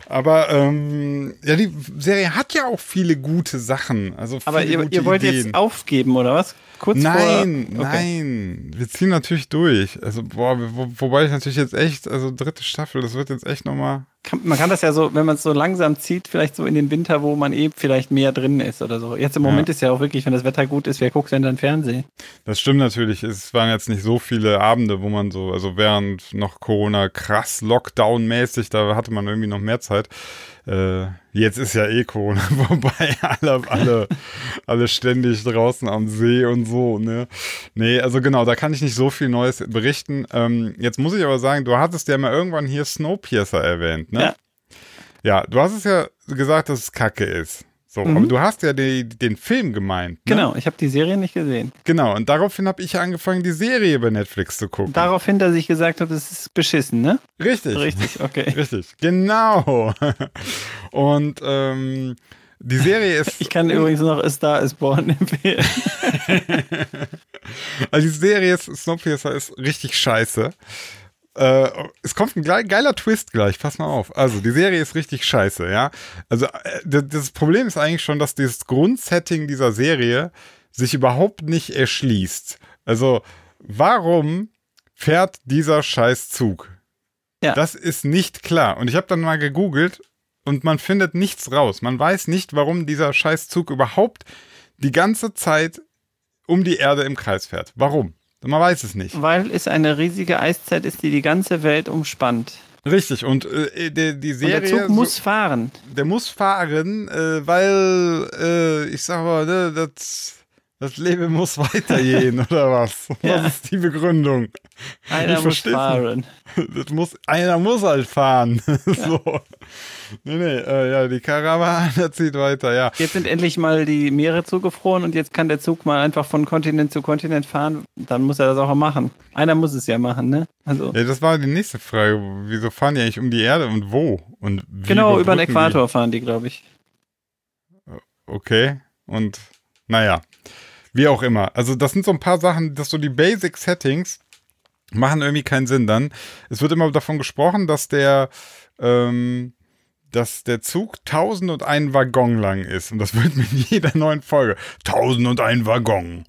Aber ähm, ja, die Serie hat ja auch viele gute Sachen. Also Aber viele ihr, gute ihr wollt Ideen. jetzt aufgeben, oder was? Kurz Nein, vor. Okay. nein. Wir ziehen natürlich durch. Also, boah, wo, wobei ich natürlich jetzt echt, also dritte Staffel, das wird jetzt echt nochmal. Kann, man kann das ja so, wenn man es so langsam zieht, vielleicht so in den Winter, wo man eh vielleicht mehr drin ist oder so. Jetzt im Ja. Moment ist ja auch wirklich, wenn das Wetter gut ist, wer guckt denn dann Fernsehen? Das stimmt natürlich. Es waren jetzt nicht so viele Abende, wo man so, also während noch Corona krass Lockdown-mäßig, da hatte man irgendwie noch mehr Zeit. Äh, jetzt ist ja eh Corona vorbei, alle, alle, alle ständig draußen am See und so, ne? Nee, also genau, da kann ich nicht so viel Neues berichten. Ähm, jetzt muss ich aber sagen, du hattest ja mal irgendwann hier Snowpiercer erwähnt, ne? Ja. Ja, du hast es ja gesagt, dass es Kacke ist. So, Mhm. aber du hast ja die, den Film gemeint. Ne? Genau, ich habe die Serie nicht gesehen. Genau, und daraufhin habe ich angefangen, die Serie bei Netflix zu gucken. Daraufhin, dass ich gesagt habe, das ist beschissen, ne? Richtig. Richtig, okay. Richtig, genau. Und ähm, die Serie ist. Ich kann übrigens noch A Star is Born empfehlen. Also die Serie ist, Snowpiercer ist richtig scheiße. Äh, es kommt ein ge- geiler Twist gleich, pass mal auf. Also, die Serie ist richtig scheiße, ja. Also, äh, das Problem ist eigentlich schon, dass dieses Grundsetting dieser Serie sich überhaupt nicht erschließt. Also, warum fährt dieser Scheißzug? Ja. Das ist nicht klar. Und ich habe dann mal gegoogelt und man findet nichts raus. Man weiß nicht, warum dieser Scheißzug überhaupt die ganze Zeit um die Erde im Kreis fährt. Warum? Man weiß es nicht. Weil es eine riesige Eiszeit ist, die die ganze Welt umspannt. Richtig, und äh, die, die Und Serie. der Zug muss fahren. so, der muss fahren, äh, weil, äh, ich sag mal, ne, das, das Leben muss weitergehen, oder was? Ja. Was ist die Begründung? Einer muss versteh's fahren. Das muss, einer muss halt fahren. so. Nee, nee, äh, ja, die Karawane zieht weiter, ja. Jetzt sind endlich mal die Meere zugefroren und jetzt kann der Zug mal einfach von Kontinent zu Kontinent fahren. Dann muss er das auch machen. Einer muss es ja machen, ne? Also Ja, das war die nächste Frage. Wieso fahren die eigentlich um die Erde und wo? Und wie genau über den überbrücken die? Äquator fahren die, glaube ich. Okay. Und naja, wie auch immer. Also das sind so ein paar Sachen, dass so die Basic Settings machen irgendwie keinen Sinn dann. Es wird immer davon gesprochen, dass der, ähm, dass der Zug 1001 Waggon lang ist. Und das wird mit jeder neuen Folge 1001 Waggon.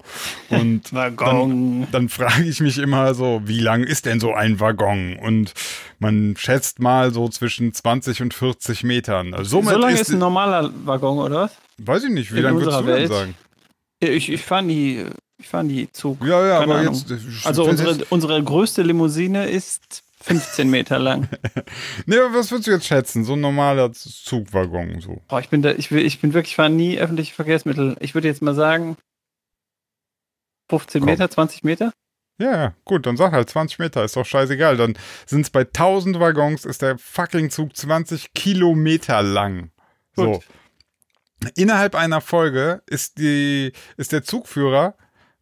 Und Waggon. dann, dann frage ich mich immer so, wie lang ist denn so ein Waggon? Und man schätzt mal so zwischen 20 und 40 Metern. Also so lange ist, ist, ein normaler Waggon, oder was? weiß ich nicht, wie lange würdest du denn sagen? Ich, ich fahre nie, ich fahr nie Zug. Ja, ja, Keine aber Ahnung. jetzt. Also unsere, jetzt- unsere größte Limousine ist 15 Meter lang. Nee, aber was würdest du jetzt schätzen? So ein normaler Zugwaggon, so. Boah, ich bin da, ich will, ich bin wirklich, fahre nie öffentliche Verkehrsmittel. Ich würde jetzt mal sagen 15 Komm. Meter, 20 Meter. Ja, ja, gut, dann sag halt 20 Meter, ist doch scheißegal. Dann sind es bei 1000 Waggons, ist der fucking Zug 20 Kilometer lang. So. Innerhalb einer Folge ist, die, ist der Zugführer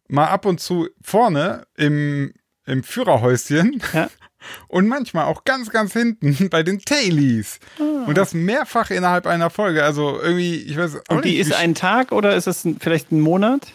mal ab und zu vorne im, im Führerhäuschen Ja. und manchmal auch ganz, ganz hinten bei den Tailies. Und das mehrfach innerhalb einer Folge. Also irgendwie, ich weiß auch Und die nicht, ist ein Tag oder ist es vielleicht ein Monat?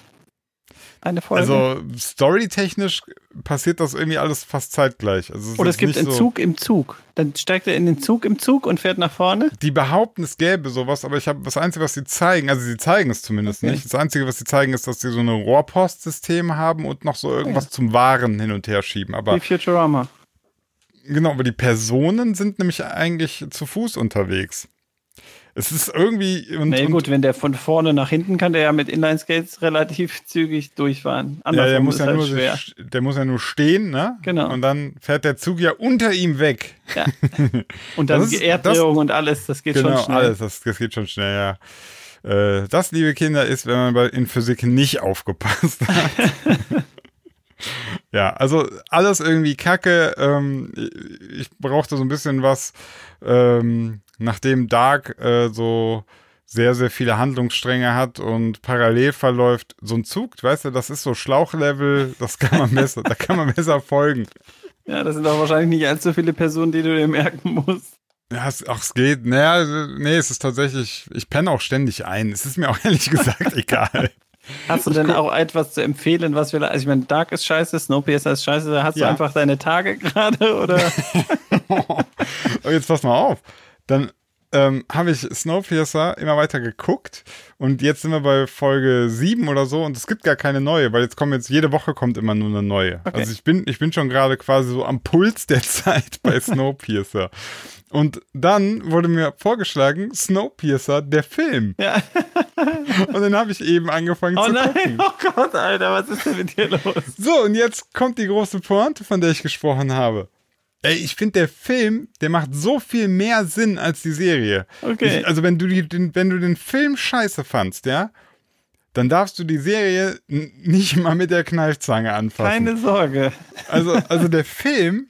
Eine Folge? Also storytechnisch passiert das irgendwie alles fast zeitgleich. Also ist oder es gibt einen so- Zug im Zug. Dann steigt er in den Zug im Zug und fährt nach vorne. Die behaupten, es gäbe sowas, aber ich habe das Einzige, was sie zeigen, also sie zeigen es zumindest Okay. nicht. Das Einzige, was sie zeigen, ist, dass sie so ein Rohrpostsystem haben und noch so irgendwas zum Waren hin und her schieben. Aber Wie Futurama. genau, aber die Personen sind nämlich eigentlich zu Fuß unterwegs. Es ist irgendwie und, und gut, wenn der von vorne nach hinten kann, der ja mit Inline-Skates relativ zügig durchfahren. ja, Andersrum der muss ja halt nur schwer. der muss ja nur stehen, ne? Genau. Und dann fährt der Zug ja unter ihm weg. Ja. Und dann Das ist- Erddrehung und alles, das geht genau, schon schnell. alles, das, das geht schon schnell, ja. Äh, das, liebe Kinder, ist, wenn man bei, in Physik nicht aufgepasst hat. ja, also alles irgendwie kacke. Ähm, ich ich brauchte so ein bisschen was, ähm, nachdem Dark äh, so sehr, sehr viele Handlungsstränge hat und parallel verläuft. So ein Zug, weißt du, das ist so Schlauchlevel, das kann man besser, da kann man besser folgen. Ja, das sind auch wahrscheinlich nicht allzu viele Personen, die du dir merken musst. Ja, es, ach, es geht. Naja, nee, es ist tatsächlich, ich penne auch ständig ein. Es ist mir auch ehrlich gesagt egal. Hast du denn auch etwas zu empfehlen, was wir, also ich meine, Dark ist scheiße, Snowpiercer ist scheiße, hast Ja. du einfach deine Tage gerade oder? Aber jetzt pass mal auf. Dann ähm, habe ich Snowpiercer immer weiter geguckt und jetzt sind wir bei Folge 7 oder so und es gibt gar keine neue, weil jetzt kommen jetzt, jede Woche kommt immer nur eine neue. Okay. Also ich bin, ich bin schon gerade quasi so am Puls der Zeit bei Snowpiercer. Und dann wurde mir vorgeschlagen, Snowpiercer, der Film. Ja. Und dann habe ich eben angefangen Oh zu nein, gucken. oh Gott, Alter, was ist denn mit dir los? So, und jetzt kommt die große Pointe, von der ich gesprochen habe. Ey, ich finde, der Film, der macht so viel mehr Sinn als die Serie. Okay. Ich, also, wenn du, die, den, wenn du den Film scheiße fandst, ja, dann darfst du die Serie nicht mal mit der Kneifzange anfassen. Keine Sorge. Also, also der Film,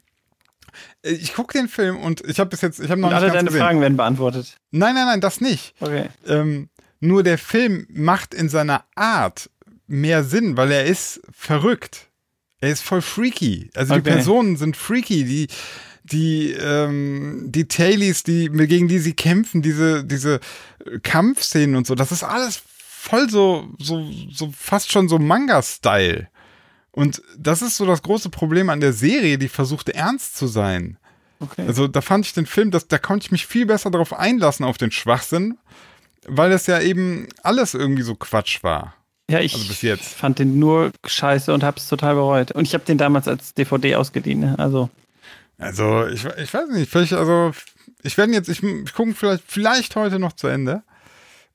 äh, ich gucke den Film und ich habe bis jetzt, ich habe noch Und nicht alle ganz deine gesehen. Fragen werden beantwortet. Nein, nein, nein, das nicht. Okay. Ähm, nur der Film macht in seiner Art mehr Sinn, weil er ist verrückt. Er ist voll freaky. Also die Okay. Personen sind freaky, die die ähm, die Tailies, die gegen die sie kämpfen, diese diese Kampfszenen und so, das ist alles voll so so so fast schon so Manga-Style. Und das ist so das große Problem an der Serie, die versuchte ernst zu sein. Okay. Also da fand ich den Film, das, da konnte ich mich viel besser darauf einlassen, auf den Schwachsinn, weil das ja eben alles irgendwie so Quatsch war. Ja, ich also fand den nur scheiße und hab's total bereut. Und ich habe den damals als DVD ausgeliehen. ne? Also, Also ich, ich weiß nicht, vielleicht, also ich werde jetzt, ich, ich gucke vielleicht, vielleicht heute noch zu Ende.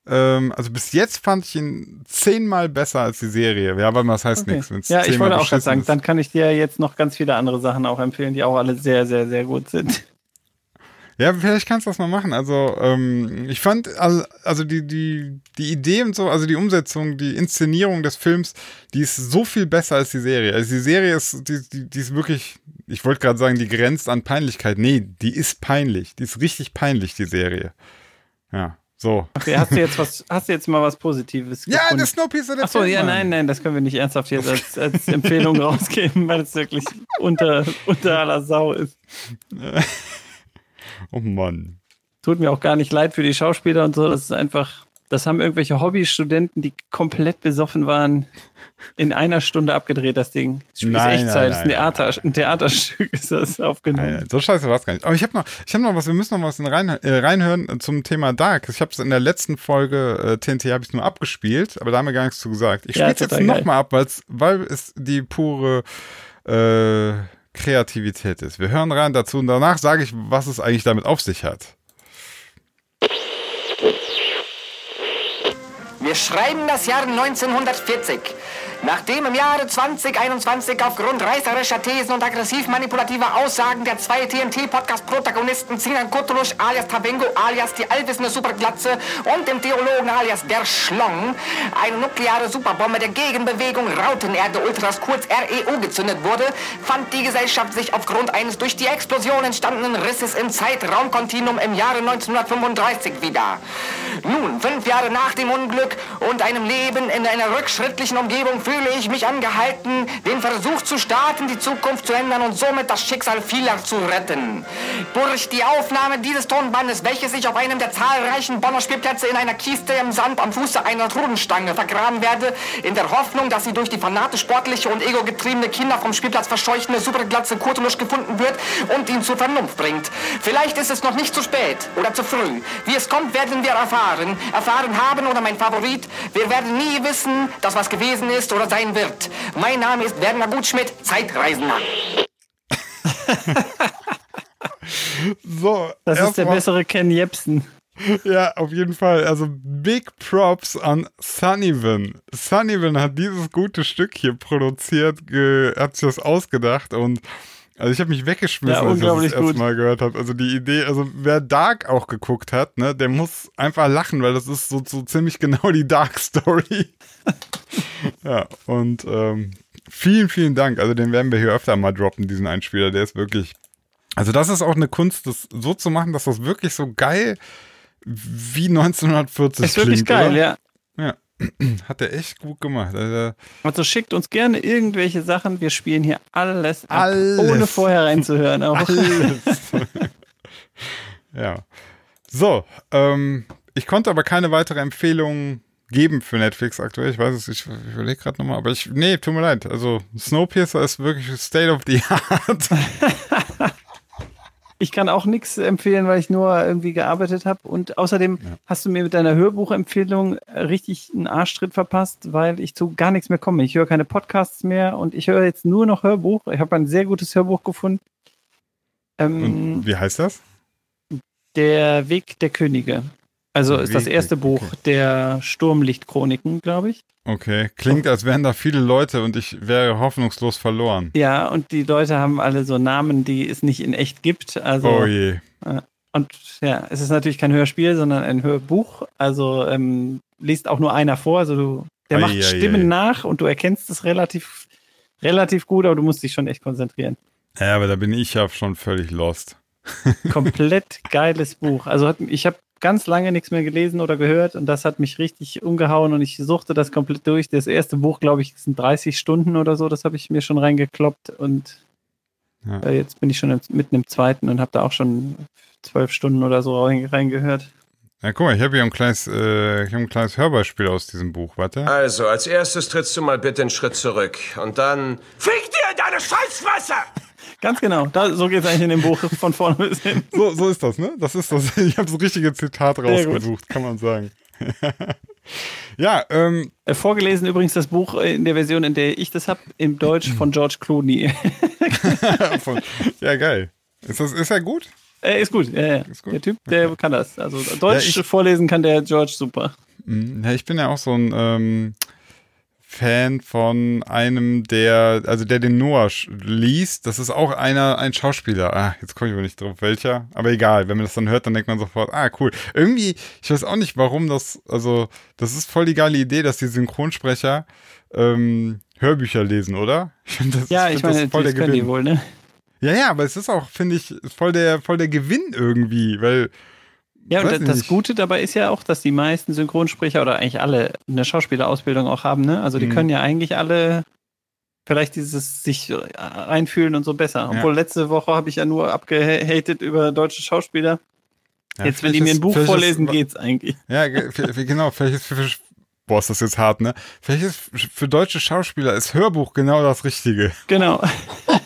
Ähm, also bis jetzt fand ich ihn zehnmal besser als die Serie. Ja, aber das heißt okay. nichts. Ja, ich wollte auch gerade sagen, ist. dann kann ich dir jetzt noch ganz viele andere Sachen auch empfehlen, die auch alle sehr, sehr, sehr gut sind. Ja, vielleicht kannst du das mal machen. Also, ähm, ich fand, al- also die, die, die Idee und so, also die Umsetzung, die Inszenierung des Films, die ist so viel besser als die Serie. Also die Serie ist, die, die, die ist wirklich, ich wollte gerade sagen, die grenzt an Peinlichkeit. Nee, die ist peinlich. Die ist richtig peinlich, die Serie. Ja, so. Okay, hast du jetzt was, hast du jetzt mal was Positives Ja, gefunden? der Snowpiercer, der Achso, ja, nein, nein, das können wir nicht ernsthaft jetzt als, als Empfehlung rausgeben, weil es wirklich unter, unter aller Sau ist. Oh Mann. Tut mir auch gar nicht leid für die Schauspieler und so, das ist einfach, Das haben irgendwelche Hobbystudenten, die komplett besoffen waren, in einer Stunde abgedreht, das Ding. Das Spiel Nein, ist Echtzeit, nein, das ist ein, nein. Theater, ein Theaterstück ist das aufgenommen. Nein, so scheiße war es gar nicht. Aber ich habe noch, ich habe noch was, wir müssen noch was in rein, äh, reinhören zum Thema Dark. Ich habe es in der letzten Folge äh, TNT habe ich nur abgespielt, aber da haben wir gar nichts zu gesagt. Ich Ja, spiele es jetzt nochmal ab, weil es die pure äh, Kreativität ist. Wir hören rein dazu und danach sage ich, was es eigentlich damit auf sich hat. Wir schreiben das Jahr 1940. Nachdem im Jahre 2021 aufgrund reißerischer Thesen und aggressiv manipulativer Aussagen der zwei TNT-Podcast-Protagonisten Sinan Kutulusch alias Tabengo alias die allwissende Superglatze und dem Theologen alias der Schlong eine nukleare Superbombe der Gegenbewegung Rautenerde Ultras kurz REU gezündet wurde, fand die Gesellschaft sich aufgrund eines durch die Explosion entstandenen Risses im Zeitraumkontinuum im Jahre 1935 wieder. Nun, fünf Jahre nach dem Unglück und einem Leben in einer rückschrittlichen Umgebung fühle ich mich angehalten, den Versuch zu starten, die Zukunft zu ändern und somit das Schicksal vieler zu retten. Durch die Aufnahme dieses Tonbandes, welches ich auf einem der zahlreichen Bonner Spielplätze in einer Kiste im Sand am Fuße einer Trudenstange vergraben werde, in der Hoffnung, dass sie durch die fanatisch sportliche und ego-getriebene Kinder vom Spielplatz verscheuchende Superglatze Kurtulusch gefunden wird und ihn zur Vernunft bringt. Vielleicht ist es noch nicht zu spät oder zu früh. Wie es kommt, werden wir erfahren. Erfahren haben oder mein Favorit, wir werden nie wissen, dass was gewesen ist oder sein wird. Mein Name ist Werner Gutschmidt, Zeitreisender. So, Das ist der bessere Ken Jebsen. Ja, auf jeden Fall. Also Big Props an Sunnyvan. Sunnyvan hat dieses gute Stück hier produziert, ge hat sich das ausgedacht und also ich habe mich weggeschmissen, Ja, als ich das unglaublich das erste gut. Mal gehört habe. Also die Idee, also wer Dark auch geguckt hat, ne, der muss einfach lachen, weil das ist so, so ziemlich genau die Dark Story. ja, und ähm, vielen, vielen Dank. Also den werden wir hier öfter mal droppen, diesen Einspieler. Der ist wirklich also das ist auch eine Kunst, das so zu machen, dass das wirklich so geil wie 1940 Ist wirklich klingt, geil, oder? ja. Hat er echt gut gemacht. Also, Also schickt uns gerne irgendwelche Sachen. Wir spielen hier alles, ab, Alles. ohne vorher reinzuhören. Auch. alles. ja. So, ähm, ich konnte aber keine weitere Empfehlung geben für Netflix aktuell. Ich weiß es, ich, ich überlege gerade nochmal, aber ich, nee, tut mir leid. Also Snowpiercer ist wirklich State of the Art. Ich kann auch nichts empfehlen, weil ich nur irgendwie gearbeitet habe. Und außerdem hast du mir mit deiner Hörbuchempfehlung richtig einen Arschtritt verpasst, weil ich zu gar nichts mehr komme. Ich höre keine Podcasts mehr und ich höre jetzt nur noch Hörbuch. Ich habe ein sehr gutes Hörbuch gefunden. Ähm, wie heißt das? der Weg der Könige. Also ist das erste Buch okay. der Sturmlichtchroniken, glaube ich. Okay, klingt, als wären da viele Leute und ich wäre hoffnungslos verloren. Ja, und die Leute haben alle so Namen, die es nicht in echt gibt. Also Oh je. Und ja, es ist natürlich kein Hörspiel, sondern ein Hörbuch. Also ähm, liest auch nur einer vor. Also du, der Ei, macht ei, Stimmen ei. nach und du erkennst es relativ, relativ gut, aber du musst dich schon echt konzentrieren. Ja, aber da bin ich ja schon völlig lost. Komplett geiles Buch. Also hat, ich habe ganz lange nichts mehr gelesen oder gehört und das hat mich richtig umgehauen und ich suchte das komplett durch. Das erste Buch, glaube ich, sind 30 Stunden oder so. Das habe ich mir schon reingekloppt und Ja. äh, jetzt bin ich schon im, mitten im zweiten und habe da auch schon zwölf Stunden oder so rein- reingehört. Ja, guck mal, ich habe hier ein kleines, äh, ich ein kleines Hörbeispiel aus diesem Buch. Warte. Also, als erstes trittst du mal bitte einen Schritt zurück. Und dann. Fick dir in deine Scheißfresse! Ganz genau. Da, so geht es eigentlich in dem Buch von vorne bis hin. So, so ist das, ne? Das ist das. Ich habe das richtige Zitat rausgesucht, kann man sagen. ja, ähm, Äh, Vorgelesen übrigens das Buch in der Version, in der ich das habe, im Deutsch von George Clooney. ja, geil. Ist das, ist er gut? äh, ist gut. Ja, ja. gut. Der Typ, der kann das. Also Deutsch Ja, ich- vorlesen kann der George super. Mhm. Ja, ich bin ja auch so ein ähm, Fan von einem, der, also der den Noah liest. Das ist auch einer, ein Schauspieler. Ah, jetzt komme ich aber nicht drauf, welcher. Aber egal, wenn man das dann hört, dann denkt man sofort, ah, cool. Irgendwie, ich weiß auch nicht, warum das, also, das ist voll die geile Idee, dass die Synchronsprecher ähm, Hörbücher lesen, oder? Ich find, das, Ja, find ich meine, das voll der das können die Gewinn. wohl, ne? Ja, ja, aber es ist auch, finde ich, voll der, voll der Gewinn irgendwie, weil, Ja, und das, das. Gute dabei ist ja auch, dass die meisten Synchronsprecher oder eigentlich alle eine Schauspielerausbildung auch haben, ne? Also die Mhm. können ja eigentlich alle vielleicht dieses sich einfühlen und so besser. Ja. Obwohl letzte Woche habe ich ja nur abgehatet über deutsche Schauspieler. Ja, Jetzt, wenn die mir ein Buch vielleicht ist- vorlesen, geht's eigentlich. Ja, genau, vielleicht ist für, für boah, ist das jetzt hart, ne? Vielleicht ist für deutsche Schauspieler ist Hörbuch genau das Richtige. Genau.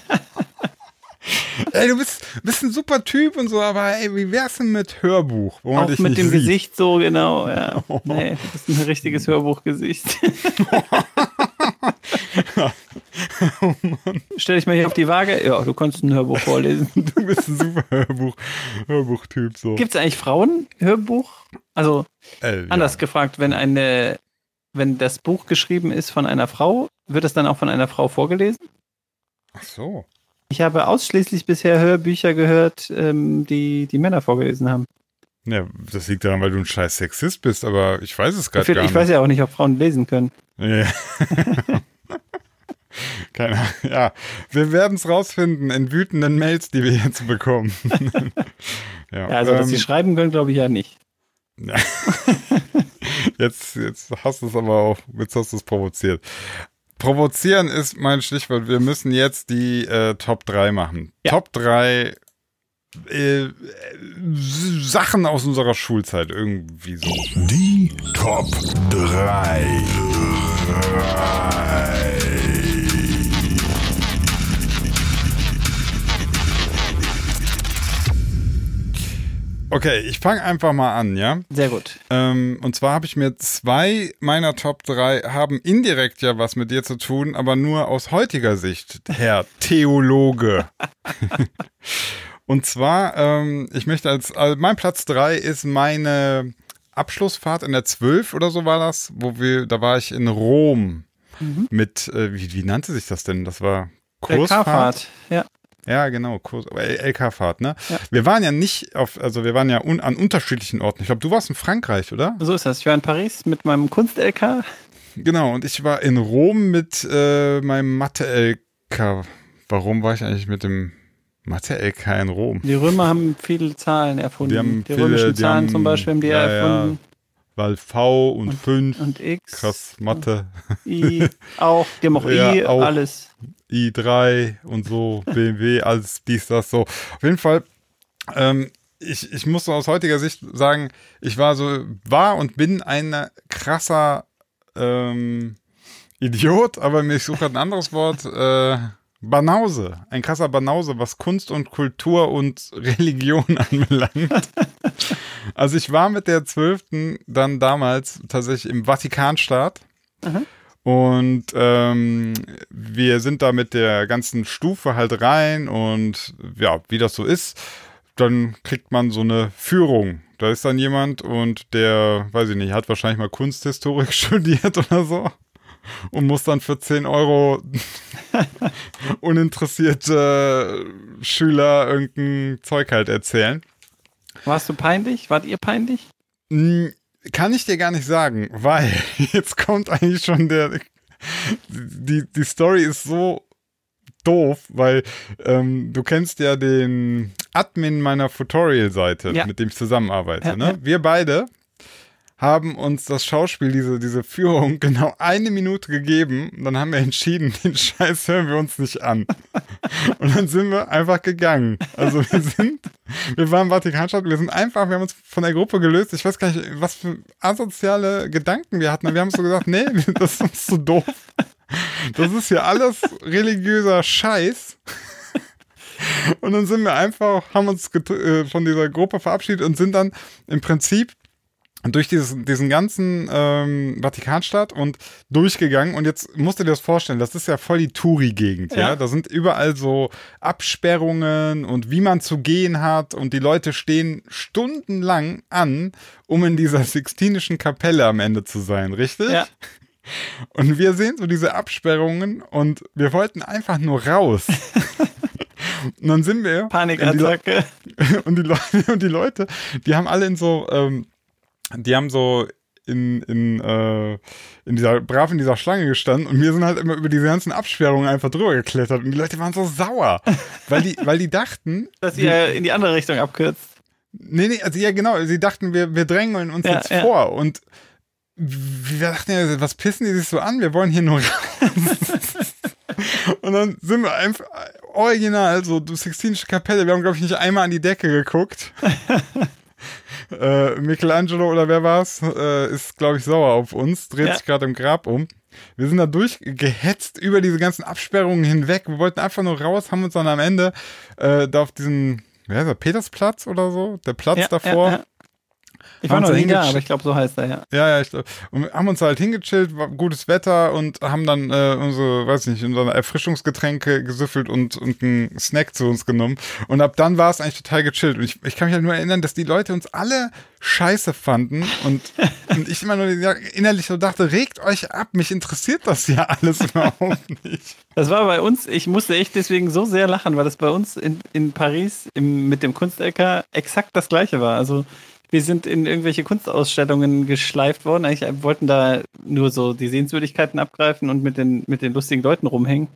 Ey, du bist, bist ein super Typ und so, aber ey, wie wär's denn mit Hörbuch? Auch mit dem sieht? Gesicht so, genau. Ja. Nee, das ist ein richtiges Hörbuchgesicht. Stell dich mal hier auf die Waage. Ja, du konntest ein Hörbuch vorlesen. Du bist ein super Hörbuch, Hörbuchtyp, so. Gibt es eigentlich Frauen-Hörbuch? Also Äh, anders gefragt, wenn eine, wenn das Buch geschrieben ist von einer Frau, wird es dann auch von einer Frau vorgelesen? Ja. Ach so. Ich habe ausschließlich bisher Hörbücher gehört, ähm, die die Männer vorgelesen haben. Ja, das liegt daran, weil du ein scheiß Sexist bist, aber ich weiß es gerade Ich gar nicht. weiß ja auch nicht, ob Frauen lesen können. Ja. Keine Ahnung. Ja, wir werden es rausfinden in wütenden Mails, die wir jetzt bekommen. ja, Ja, also, dass ähm, sie schreiben können, glaube ich ja nicht. jetzt, jetzt hast du es aber auch, jetzt hast du es provoziert. Provozieren ist mein Stichwort. Wir müssen jetzt die äh, Top 3 machen. Ja. Top 3 äh, äh, Sachen aus unserer Schulzeit irgendwie so. Die Top 3. Okay, ich fange einfach mal an, ja? Sehr gut. Ähm, und zwar habe ich mir zwei meiner Top 3 haben indirekt ja was mit dir zu tun, aber nur aus heutiger Sicht, Herr Theologe. und zwar, ähm, ich möchte als, also mein Platz 3 ist meine Abschlussfahrt in der 12 oder so war das, wo wir, da war ich in Rom mit, äh, wie, wie nannte sich das denn? Das war Kursfahrt? LK-Fahrt. Ja. Ja, genau, LK-Fahrt, ne? Ja. Wir waren ja nicht auf, also wir waren ja un, an unterschiedlichen Orten. Ich glaube, du warst in Frankreich, oder? So ist das. Ich war in Paris mit meinem Kunst-LK. Genau, und ich war in Rom mit äh, meinem Mathe-LK. Warum war ich eigentlich mit dem Mathe-LK in Rom? Die Römer haben viele Zahlen erfunden. Die haben die viele- römischen die Zahlen haben- zum Beispiel haben die ja, erfunden. Weil V und 5, Und X. krass, Mathe, I auch. Die haben auch Ja, I, auch. alles. I3 und so, BMW, alles dies, das, so. Auf jeden Fall, ähm, ich, ich muss aus heutiger Sicht sagen, ich war so, war und bin ein krasser ähm, Idiot, aber mir- ich suche gerade ein anderes Wort, äh, Banause. Ein krasser Banause, was Kunst und Kultur und Religion anbelangt. Also ich war mit der 12. dann damals tatsächlich im Vatikanstaat. Und ähm, wir sind da mit der ganzen Stufe halt rein und ja, wie das so ist, dann kriegt man so eine Führung. Da ist dann jemand und der, weiß ich nicht, hat wahrscheinlich mal Kunsthistorik studiert oder so und muss dann für 10 Euro uninteressierte Schüler irgendein Zeug halt erzählen. Warst du peinlich? Wart ihr peinlich? Kann ich dir gar nicht sagen, weil jetzt kommt eigentlich schon der. Die, die Story ist so doof, weil ähm, du kennst ja den Admin meiner Tutorial-Seite, Ja. mit dem ich zusammenarbeite. Ja, ne? ja. Wir beide haben uns das Schauspiel, diese, diese Führung genau eine Minute gegeben. Dann haben wir entschieden, den Scheiß hören wir uns nicht an. Und dann sind wir einfach gegangen. Also wir sind, wir waren Vatikanstadt, wir sind einfach, wir haben uns von der Gruppe gelöst. Ich weiß gar nicht, was für asoziale Gedanken wir hatten. Wir haben so gesagt, nee, das ist uns zu doof. Das ist hier alles religiöser Scheiß. Und dann sind wir einfach, haben uns äh, von dieser Gruppe verabschiedet und sind dann im Prinzip durch dieses, diesen ganzen ähm, Vatikanstaat und durchgegangen. Und jetzt musst du dir das vorstellen, das ist ja voll die Touri-Gegend, ja. Ja. Da sind überall so Absperrungen und wie man zu gehen hat. Und die Leute stehen stundenlang an, um in dieser Sixtinischen Kapelle am Ende zu sein, richtig? Ja. Und wir sehen so diese Absperrungen und wir wollten einfach nur raus. und dann sind wir. Panikattacke. Und die, Leute, und die Leute, die haben alle in so, ähm, die haben so in, in, äh, in dieser, brav in dieser Schlange gestanden und wir sind halt immer über diese ganzen Absperrungen einfach drüber geklettert und die Leute waren so sauer, weil die, weil die dachten, Dass ihr in die andere Richtung abkürzt. Nee, nee, also ja, genau. Sie dachten, wir, wir drängeln uns Ja, jetzt ja. vor. Und wir dachten ja, was pissen die sich so an? Wir wollen hier nur raus. Und dann sind wir einfach original, so du Sixtinische Kapelle. Wir haben, glaube ich, nicht einmal an die Decke geguckt. Äh, Michelangelo oder wer war's, äh, ist, glaube ich, sauer auf uns, dreht Ja. sich gerade im Grab um. Wir sind da durchgehetzt über diese ganzen Absperrungen hinweg. Wir wollten einfach nur raus, haben uns dann am Ende äh, da auf diesen, wer ist der, Petersplatz oder so? Der Platz Ja, davor. ja. Ich war noch nie da, aber ich glaube, so heißt er, ja. Ja, ja, ich glaube. Und haben uns halt hingechillt, war gutes Wetter und haben dann äh, unsere, weiß nicht, unsere Erfrischungsgetränke gesüffelt und, und einen Snack zu uns genommen. Und ab dann war es eigentlich total gechillt. Und ich, ich kann mich halt nur erinnern, dass die Leute uns alle scheiße fanden und, und ich immer nur innerlich so dachte, regt euch ab, mich interessiert das ja alles überhaupt nicht. Das war bei uns, ich musste echt deswegen so sehr lachen, weil das bei uns in, in Paris im, mit dem Kunst-LK exakt das gleiche war. Also wir sind in irgendwelche Kunstausstellungen geschleift worden. Eigentlich wollten da nur so die Sehenswürdigkeiten abgreifen und mit den, mit den lustigen Leuten rumhängen.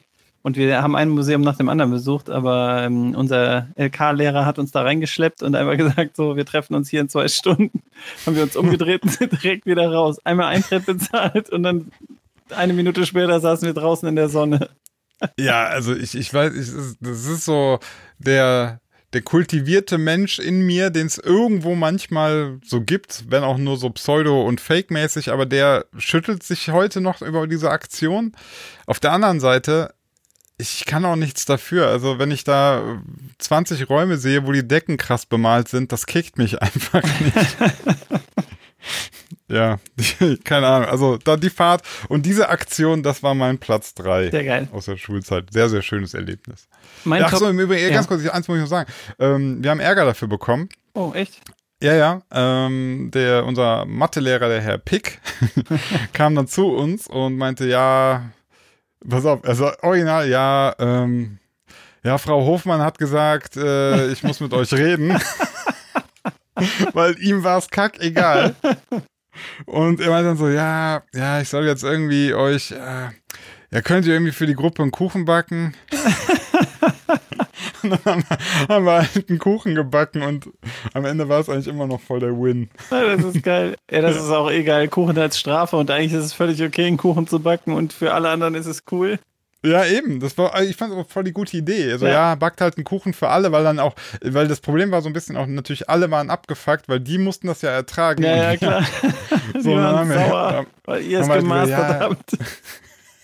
Und wir haben ein Museum nach dem anderen besucht, aber ähm, unser LK-Lehrer hat uns da reingeschleppt und einfach gesagt, so, wir treffen uns hier in zwei Stunden. Haben wir uns umgedreht und sind direkt wieder raus. Einmal Eintritt bezahlt und dann eine Minute später saßen wir draußen in der Sonne. Ja, also ich, ich weiß, ich, das ist so der, der kultivierte Mensch in mir, den es irgendwo manchmal so gibt, wenn auch nur so pseudo- und fake-mäßig, aber der schüttelt sich heute noch über diese Aktion. Auf der anderen Seite, ich kann auch nichts dafür. Also wenn ich da 20 Räume sehe, wo die Decken krass bemalt sind, das kickt mich einfach nicht. ja, keine Ahnung. Also da die Fahrt und diese Aktion, das war mein Platz 3 Sehr geil. aus der Schulzeit. Sehr, sehr schönes Erlebnis. Mein Ach so, Top- im Übrigen, Ja. ganz kurz, eins muss ich noch sagen. Ähm, wir haben Ärger dafür bekommen. Oh, echt? Ja, ja. Ähm, der, unser Mathelehrer, der Herr Pick, kam dann zu uns und meinte, ja, pass auf, also original, ja, ähm, ja, Frau Hofmann hat gesagt, äh, ich muss mit euch reden. Weil ihm war es kack egal. Und er meinte dann so, ja, ja, ich soll jetzt irgendwie euch, äh, ja, könnt ihr irgendwie für die Gruppe einen Kuchen backen? und dann haben wir, haben wir halt einen Kuchen gebacken und am Ende war es eigentlich immer noch voll der Win. Ja, das ist geil. Ja, das ist auch egal. Kuchen als Strafe und eigentlich ist es völlig okay, einen Kuchen zu backen und für alle anderen ist es cool. Ja, eben. Das war, ich fand es voll die gute Idee. Also ja. Ja. backt halt einen Kuchen für alle, weil dann auch, weil das Problem war so ein bisschen auch natürlich, alle waren abgefuckt, weil die mussten das ja ertragen. Ja, ja, klar. So, dann waren sauer, haben- weil ihr es halt gemastert gesagt, ja. habt.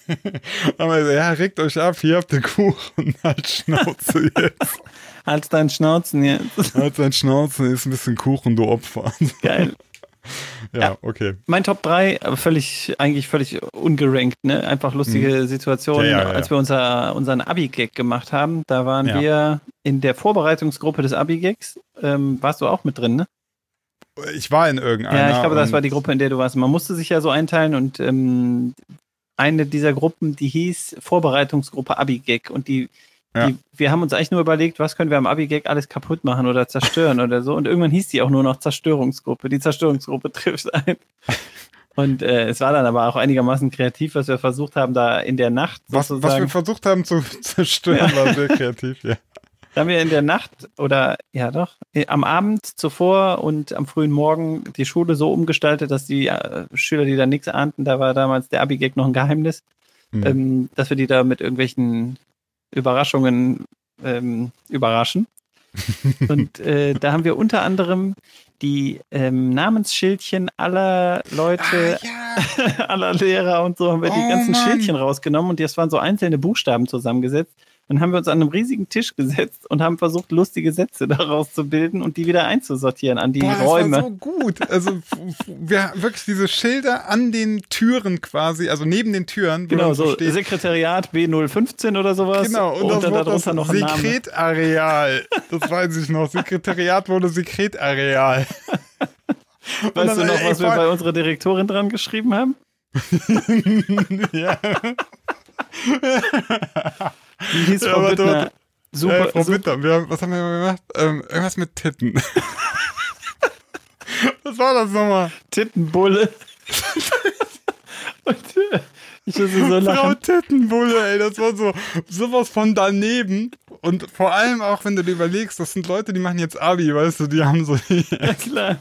Aber ja, regt euch ab, hier habt ihr Kuchen, halt Schnauze jetzt. Halt deinen Schnauzen jetzt. Halt dein Schnauze, ist ein bisschen Kuchen, du Opfer. Geil. Ja, Ja. okay. Mein Top 3, aber völlig, eigentlich völlig ungerankt, ne? Einfach lustige Situation. Mhm. Ja, ja, ja, Als wir unser, unseren Abi-Gag gemacht haben, da waren wir in der Vorbereitungsgruppe des Abi-Gags. Ähm, warst du auch mit drin, ne? Ich war in irgendeiner. Ja, ich glaube, das war die Gruppe, in der du warst. Man musste sich ja so einteilen und ähm, eine dieser Gruppen, die hieß Vorbereitungsgruppe Abi-Gag und die, Ja. die, wir haben uns eigentlich nur überlegt, was können wir am Abi-Gag alles kaputt machen oder zerstören oder so und irgendwann hieß die auch nur noch Zerstörungsgruppe. Die Zerstörungsgruppe trifft ein. Und äh, es war dann aber auch einigermaßen kreativ, was wir versucht haben, da in der Nacht Was, was wir versucht haben zu zerstören, war sehr kreativ, ja. Da haben wir in der Nacht oder ja doch, äh, am Abend zuvor und am frühen Morgen die Schule so umgestaltet, dass die äh, Schüler, die da nichts ahnten, da war damals der Abi-Gag noch ein Geheimnis, Mhm. ähm, dass wir die da mit irgendwelchen Überraschungen ähm, überraschen. und äh, da haben wir unter anderem die ähm, Namensschildchen aller Leute, ja. aller Lehrer und so haben wir die Oh, ganzen Mann. Schildchen rausgenommen und das waren so einzelne Buchstaben zusammengesetzt. Dann haben wir uns an einem riesigen Tisch gesetzt und haben versucht, lustige Sätze daraus zu bilden und die wieder einzusortieren an die Boah, das Räume. war so gut. Also wir wirklich diese Schilder an den Türen quasi, also neben den Türen, genau, so steht, Sekretariat B015 oder sowas. Genau, und, das dann das darunter noch ein. Sekretareal. Das weiß ich noch. Sekretariat wurde Sekretareal. Und Weißt du dann, noch, ey, was wir bei unserer Direktorin dran geschrieben haben? Ja. Die hieß Ja, Frau warte. Super, äh, Frau super. Bitter, wir haben, was haben wir gemacht? Ähm, irgendwas mit Titten. was war das nochmal? Tittenbulle. und äh, ich musste so Frau lachen. Tittenbulle, ey, das war so sowas von daneben. Und vor allem auch, wenn du dir überlegst, das sind Leute, die machen jetzt Abi, weißt du, die haben so die Ja, klar.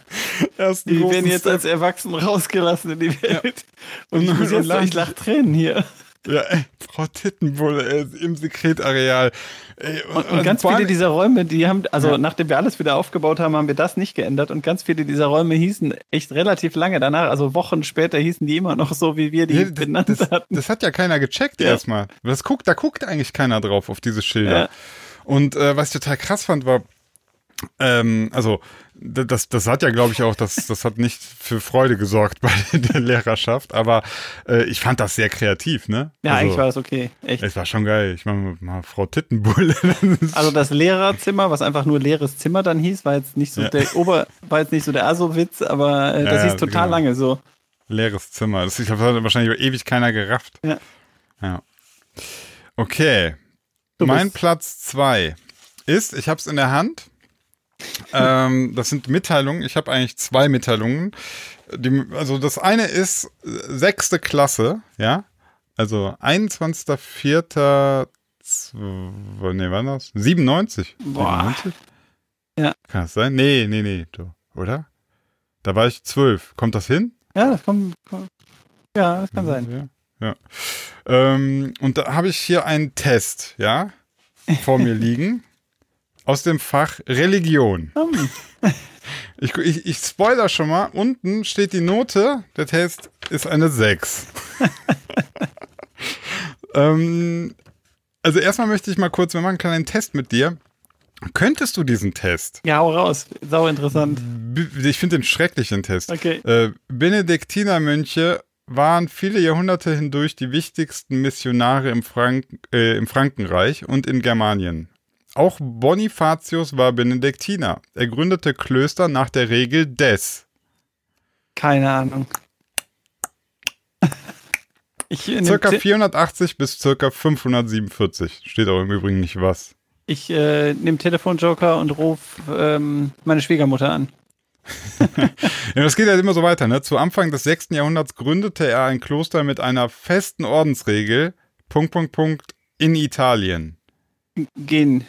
ersten Die werden jetzt Step. als Erwachsene rausgelassen in die Welt. Und ich, Und- muss und jetzt, ich lach Tränen hier. Ja, ey, Frau Tittenbulle ey, im Sekretareal. Ey, Und, und ganz vor viele dieser Räume, die haben, also Ja. nachdem wir alles wieder aufgebaut haben, haben wir das nicht geändert. Und ganz viele dieser Räume hießen echt relativ lange danach, also Wochen später hießen die immer noch so, wie wir die Ja, benannt das, das, hatten. das hat ja keiner gecheckt Ja. erstmal. Das guckt, da guckt eigentlich keiner drauf auf diese Schilder. Und äh, was ich total krass fand, war, ähm, also das, das hat ja, glaube ich, auch, das, das hat nicht für Freude gesorgt bei der Lehrerschaft, aber äh, ich fand das sehr kreativ, ne? Ja, also, eigentlich war es okay. Echt. Es war schon geil. Ich meine, mal Frau Tittenbulle. das ist- Also das Lehrerzimmer, was einfach nur leeres Zimmer dann hieß, war jetzt nicht so Ja. der Ober, war jetzt nicht so der Aso-Witz, aber äh, das Ja, hieß total genau. lange so. leeres Zimmer. Das, ich glaube, das hat wahrscheinlich ewig keiner gerafft. Ja. Ja. Okay. Du mein Platz zwei ist, ich habe es in der Hand. Ähm, das sind Mitteilungen. Ich habe eigentlich zwei Mitteilungen. Die, also das eine ist äh, sechste Klasse, ja. Also 21.04. zw- Nee, wann das? 97. Boah. 97? Ja. Kann das sein? Nee, nee, nee. du- Oder? Da war ich zwölf. Kommt das hin? Ja, das kommt, kommt ja, das kann sein. Ja. ja. Ähm, und da habe ich hier einen Test, ja, vor mir liegen. Aus dem Fach Religion. Hm. Ich, ich, ich spoiler schon mal. Unten steht die Note. Der Test ist eine 6. ähm, also erstmal möchte ich mal kurz, wir machen einen kleinen Test mit dir. Könntest du diesen Test? Ja, hau raus. Sau interessant. Ich finde den schrecklichen Test. Okay. Äh, Benediktinermönche waren viele Jahrhunderte hindurch die wichtigsten Missionare im, Frank äh, im Frankenreich und in Germanien. Auch Bonifatius war Benediktiner. Er gründete Klöster nach der Regel des. Keine Ahnung. Ich, Circa Ti- 480 bis circa 547. Steht auch im Übrigen nicht was. ich äh, nehme Telefonjoker und rufe ähm, meine Schwiegermutter an. Ja, das geht halt immer so weiter. Ne? Zu Anfang des 6. Jahrhunderts gründete er ein Kloster mit einer festen Ordensregel. Punkt, Punkt, Punkt. In Italien. Gen,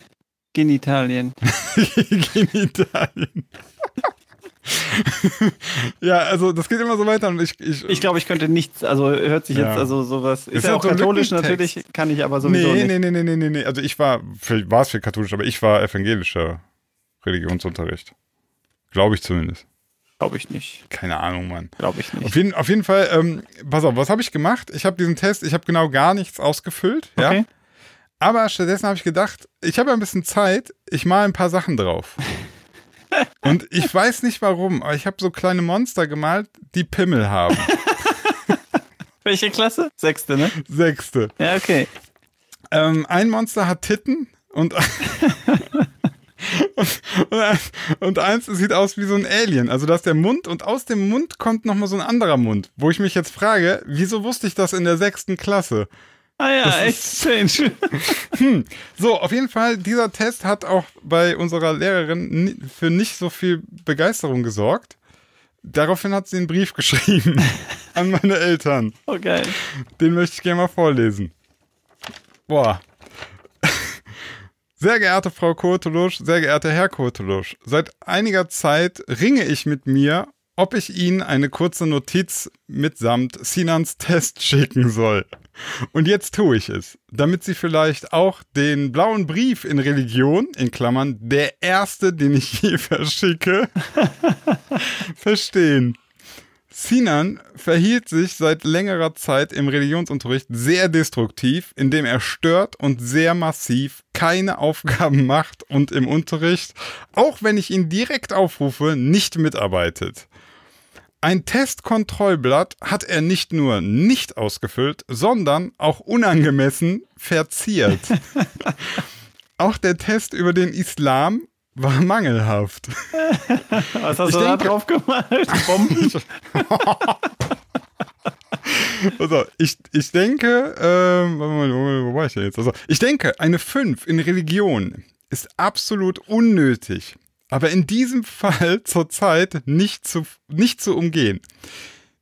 Genitalien. in Italien. ja, also das geht immer so weiter und ich, ich, Ich glaube, ich könnte nichts, also hört sich Ja. jetzt, also sowas. Ist, Ist ja auch katholisch natürlich, kann ich aber sowieso nee, nicht. nee, nee, nee, nee, nee, nee. Also ich war, vielleicht war es für katholisch, aber ich war evangelischer Religionsunterricht. Glaube ich zumindest. Glaube ich nicht. Keine Ahnung, Mann. Glaube ich nicht. Auf jeden, auf jeden Fall, ähm, pass auf, was habe ich gemacht? Ich habe diesen Test, ich habe genau gar nichts ausgefüllt, ja. Aber stattdessen habe ich gedacht, ich habe ein bisschen Zeit, ich male ein paar Sachen drauf. Und ich weiß nicht warum, aber ich habe so kleine Monster gemalt, die Pimmel haben. Welche Klasse? Sechste, ne? Sechste. Ja, okay. Ähm, ein Monster hat Titten und, und, und eins sieht aus wie so ein Alien. Also da ist der Mund und aus dem Mund kommt nochmal so ein anderer Mund. Wo ich mich jetzt frage, wieso wusste ich das in der sechsten Klasse? Ah ja, Das echt strange. So, auf jeden Fall, dieser Test hat auch bei unserer Lehrerin für nicht so viel Begeisterung gesorgt. Daraufhin hat sie einen Brief geschrieben an meine Eltern. Oh, geil. Den möchte ich gerne mal vorlesen. Boah. Sehr geehrte Frau Kurtulusch, sehr geehrter Herr Kurtulusch, seit einiger Zeit ringe ich mit mir, ob ich Ihnen eine kurze Notiz mitsamt Sinans Test schicken soll. Und jetzt tue ich es, damit Sie vielleicht auch den blauen Brief in Religion, in Klammern, der erste, den ich je verschicke, verstehen. Sinan verhielt sich seit längerer Zeit im Religionsunterricht sehr destruktiv, indem er stört und sehr massiv keine Aufgaben macht und im Unterricht, auch wenn ich ihn direkt aufrufe, nicht mitarbeitet. Ein Testkontrollblatt hat er nicht nur nicht ausgefüllt, sondern auch unangemessen verziert. auch der Test über den Islam war mangelhaft. Was hast Ich du da denke- drauf gemalt? Bomben? Also, ich, ich denke, ähm, wo war ich denn jetzt? Also, ich denke, eine 5 in Religion ist absolut unnötig, aber in diesem Fall zurzeit nicht zu, nicht zu umgehen.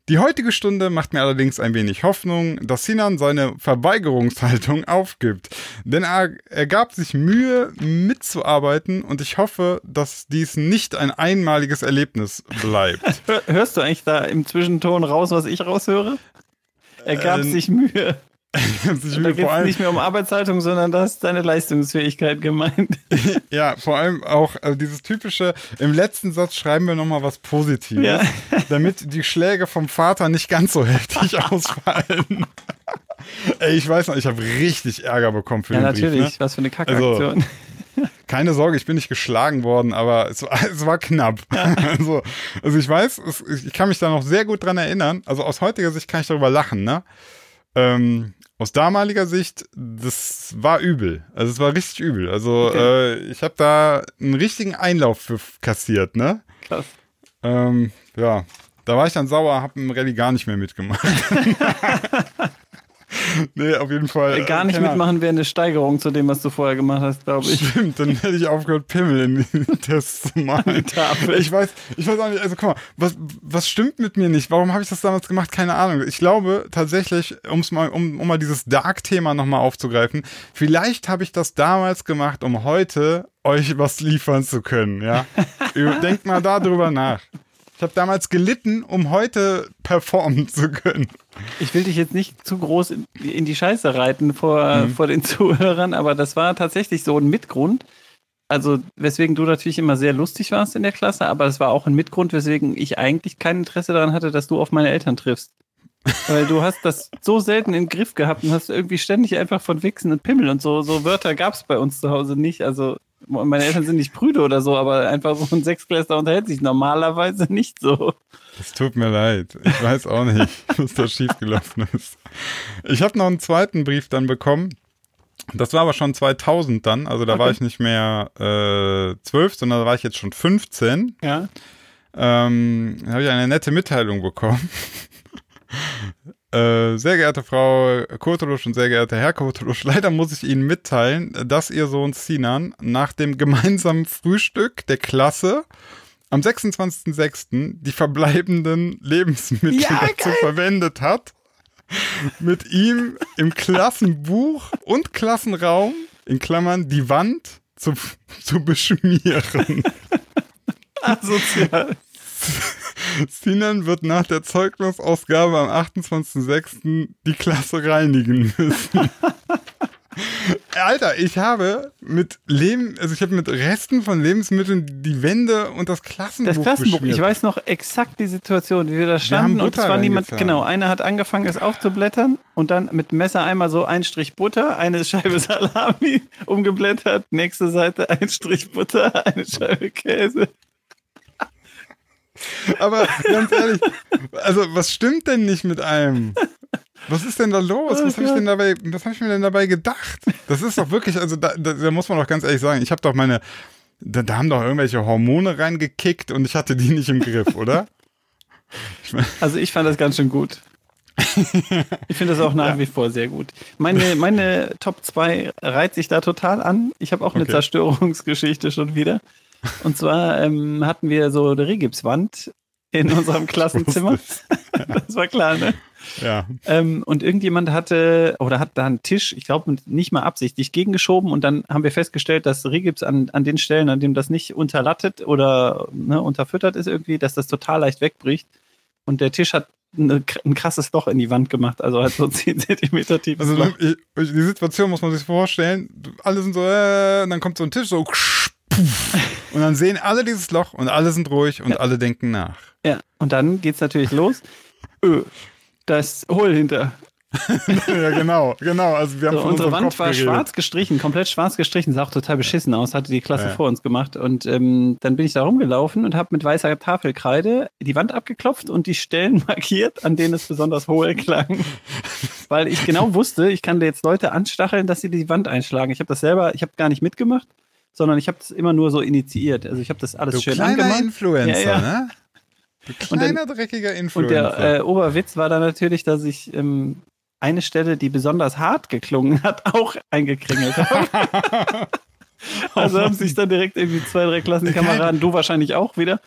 Die heutige Stunde macht mir allerdings ein wenig Hoffnung, dass Sinan seine Verweigerungshaltung aufgibt. Denn er, er gab sich Mühe, mitzuarbeiten und ich hoffe, dass dies nicht ein einmaliges Erlebnis bleibt. Hör, hörst du eigentlich da im Zwischenton raus, was ich raushöre? Er gab Ähm, sich Mühe. Da geht es nicht mehr um Arbeitshaltung, sondern da ist deine Leistungsfähigkeit gemeint. ja, vor allem auch also dieses typische, im letzten Satz schreiben wir nochmal was Positives, ja. damit die Schläge vom Vater nicht ganz so heftig ausfallen. Ey, ich weiß noch, ich habe richtig Ärger bekommen für ja, den natürlich. Brief. Ne? Was für eine Kackaktion. Also, keine Sorge, ich bin nicht geschlagen worden, aber es war, es war knapp. Ja. Also, also ich weiß, es, ich kann mich da noch sehr gut dran erinnern. Also aus heutiger Sicht kann ich darüber lachen, ne? Ähm, aus damaliger Sicht, das war übel. Also es war richtig übel. Also okay. äh, ich habe da einen richtigen Einlauf für kassiert, ne? Krass. Ähm, ja, da war ich dann sauer, habe im Rallye gar nicht mehr mitgemacht. nee, auf jeden Fall. Äh, Gar nicht mitmachen wäre eine Steigerung zu dem, was du vorher gemacht hast, glaube ich. Stimmt, dann hätte ich aufgehört, Pimmel in den Tests zu machen. Ich weiß, ich weiß auch nicht, also guck mal, was, was stimmt mit mir nicht? Warum habe ich das damals gemacht? Keine Ahnung. Ich glaube tatsächlich, um's mal, um, um mal dieses Dark-Thema nochmal aufzugreifen, vielleicht habe ich das damals gemacht, um heute euch was liefern zu können, ja? Denkt mal darüber nach. Ich habe damals gelitten, um heute performen zu können. Ich will dich jetzt nicht zu groß in, in die Scheiße reiten vor, mhm. vor den Zuhörern, aber das war tatsächlich so ein Mitgrund. Also, weswegen du natürlich immer sehr lustig warst in der Klasse, aber es war auch ein Mitgrund, weswegen ich eigentlich kein Interesse daran hatte, dass du auf meine Eltern triffst. Weil du hast das so selten im Griff gehabt und hast irgendwie ständig einfach von Wichsen und Pimmel und so, so Wörter gab es bei uns zu Hause nicht. Also meine Eltern sind nicht prüde oder so, aber einfach so ein Sechsklässler unterhält sich normalerweise nicht so. Es tut mir leid. Ich weiß auch nicht, was da schiefgelaufen ist. Ich habe noch einen zweiten Brief dann bekommen. Das war aber schon 2000 dann, also da okay. war ich nicht mehr äh, 12, sondern da war ich jetzt schon 15. Ja. Ähm, da habe ich eine nette Mitteilung bekommen. Äh, sehr geehrte Frau Kurtulusch und sehr geehrter Herr Kurtulusch, leider muss ich Ihnen mitteilen, dass Ihr Sohn Sinan nach dem gemeinsamen Frühstück der Klasse am 26.06. die verbleibenden Lebensmittel ja, dazu verwendet hat, mit ihm im Klassenbuch und Klassenraum, in Klammern, die Wand zu, zu beschmieren. Asozial. Sinan wird nach der Zeugnisausgabe am 28.06. die Klasse reinigen müssen. Alter, ich habe mit Leben, also ich habe mit Resten von Lebensmitteln die Wände und das Klassenbuch Das Klassenbuch, ich weiß noch exakt die Situation, wie wir da standen wir und zwar niemand, genau, einer hat angefangen es aufzublättern und dann mit Messer einmal so ein Strich Butter, eine Scheibe Salami umgeblättert, nächste Seite ein Strich Butter, eine Scheibe Käse. Aber ganz ehrlich, also was stimmt denn nicht mit einem? Was ist denn da los? Oh was habe ich denn dabei, was habe ich mir denn dabei gedacht? Das ist doch wirklich, also da, da, da muss man doch ganz ehrlich sagen, ich habe doch meine, da, da, haben doch irgendwelche Hormone reingekickt und ich hatte die nicht im Griff, oder? Ich mein, also ich fand das ganz schön gut. Ich finde das auch nach ja. wie vor sehr gut. Meine, meine Top 2 reiht sich da total an. Ich habe auch eine okay. Zerstörungsgeschichte schon wieder. Und zwar ähm, hatten wir so eine Regipswand in unserem Klassenzimmer. das war klar, ne? Ja. Ähm, und irgendjemand hatte oder hat da einen Tisch, ich glaube nicht mal absichtlich, gegengeschoben und dann haben wir festgestellt, dass Regips an, an den Stellen, an dem das nicht unterlattet oder ne, unterfüttert ist irgendwie, dass das total leicht wegbricht. Und der Tisch hat eine, ein krasses Loch in die Wand gemacht, also halt so 10 Zentimeter tief. Also die Situation muss man sich vorstellen, alle sind so, äh, und dann kommt so ein Tisch so und dann sehen alle dieses Loch und alle sind ruhig und ja. alle denken nach. Ja, und dann geht's natürlich los. Öh, da ist Hohl hinter. ja, genau, genau. Also wir haben so, unsere Wand Kopf war geredet. schwarz gestrichen, komplett schwarz gestrichen, sah auch total beschissen aus, hatte die Klasse ja. vor uns gemacht. Und ähm, dann bin ich da rumgelaufen und habe mit weißer Tafelkreide die Wand abgeklopft und die Stellen markiert, an denen es besonders hohl klang. Weil ich genau wusste, ich kann jetzt Leute anstacheln, dass sie die Wand einschlagen. Ich habe das selber, ich habe gar nicht mitgemacht sondern ich habe das immer nur so initiiert. Also ich habe das alles du schön kleiner angemacht. Influencer, ja, ja. ne? Du kleiner, dann, dreckiger Influencer. Und der äh, Oberwitz war dann natürlich, dass ich ähm, eine Stelle, die besonders hart geklungen hat, auch eingekringelt habe. Also haben sich dann direkt irgendwie zwei, drei Klassenkameraden, du wahrscheinlich auch wieder,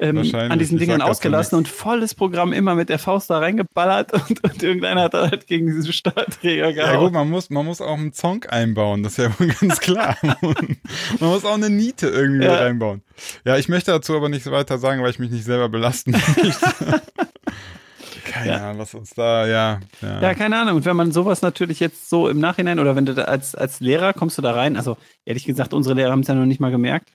ähm, an diesen Dingern ausgelassen und volles Programm immer mit der Faust da reingeballert und, und irgendeiner hat halt gegen diesen Stahlträger gehauen. Ja gut, man muss, man muss auch einen Zonk einbauen, das ist ja wohl ganz klar. man muss auch eine Niete irgendwie ja. reinbauen. Ja, ich möchte dazu aber nichts weiter sagen, weil ich mich nicht selber belasten möchte. Keine Ja. Ahnung, was uns da, ja. Ja, Ja, keine Ahnung. Und wenn man sowas natürlich jetzt so im Nachhinein oder wenn du da als, als Lehrer kommst du da rein, also ehrlich gesagt, unsere Lehrer haben es ja noch nicht mal gemerkt.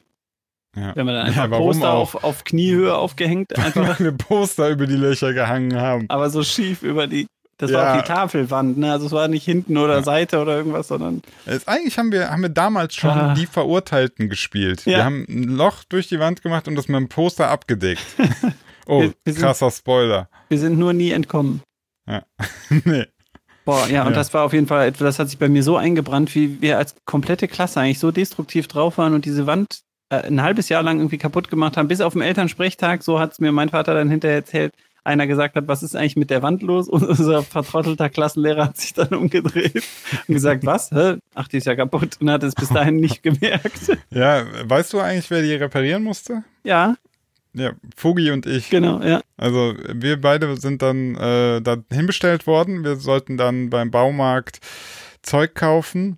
ja. Wenn man dann einfach Ja, Poster auf, auf Kniehöhe aufgehängt, einfach, Weil wir Poster über die Löcher gehangen haben. aber so schief über die. Das Ja. war auch die Tafelwand, ne? Also es war nicht hinten oder Seite oder irgendwas, sondern Es, eigentlich haben wir, haben wir damals schon Ah. die Verurteilten gespielt. Wir haben ein Loch durch die Wand gemacht und das mit einem Poster abgedeckt. Oh, Wir- wir sind- krasser Spoiler. wir sind nur nie entkommen. nee. Boah, ja, und Ja. das war auf jeden Fall, etwas, das hat sich bei mir so eingebrannt, wie wir als komplette Klasse eigentlich so destruktiv drauf waren und diese Wand äh, ein halbes Jahr lang irgendwie kaputt gemacht haben, bis auf den Elternsprechtag, so hat es mir mein Vater dann hinterher erzählt, einer gesagt hat, was ist eigentlich mit der Wand los? Und unser vertrottelter Klassenlehrer hat sich dann umgedreht und gesagt, was? Hä? Ach, die ist ja kaputt und hat es bis dahin nicht gemerkt. Ja, weißt du eigentlich, wer die reparieren musste? Ja, Ja, Fugi und ich. genau, ja. Also wir beide sind dann äh, da hinbestellt worden. Wir sollten dann beim Baumarkt Zeug kaufen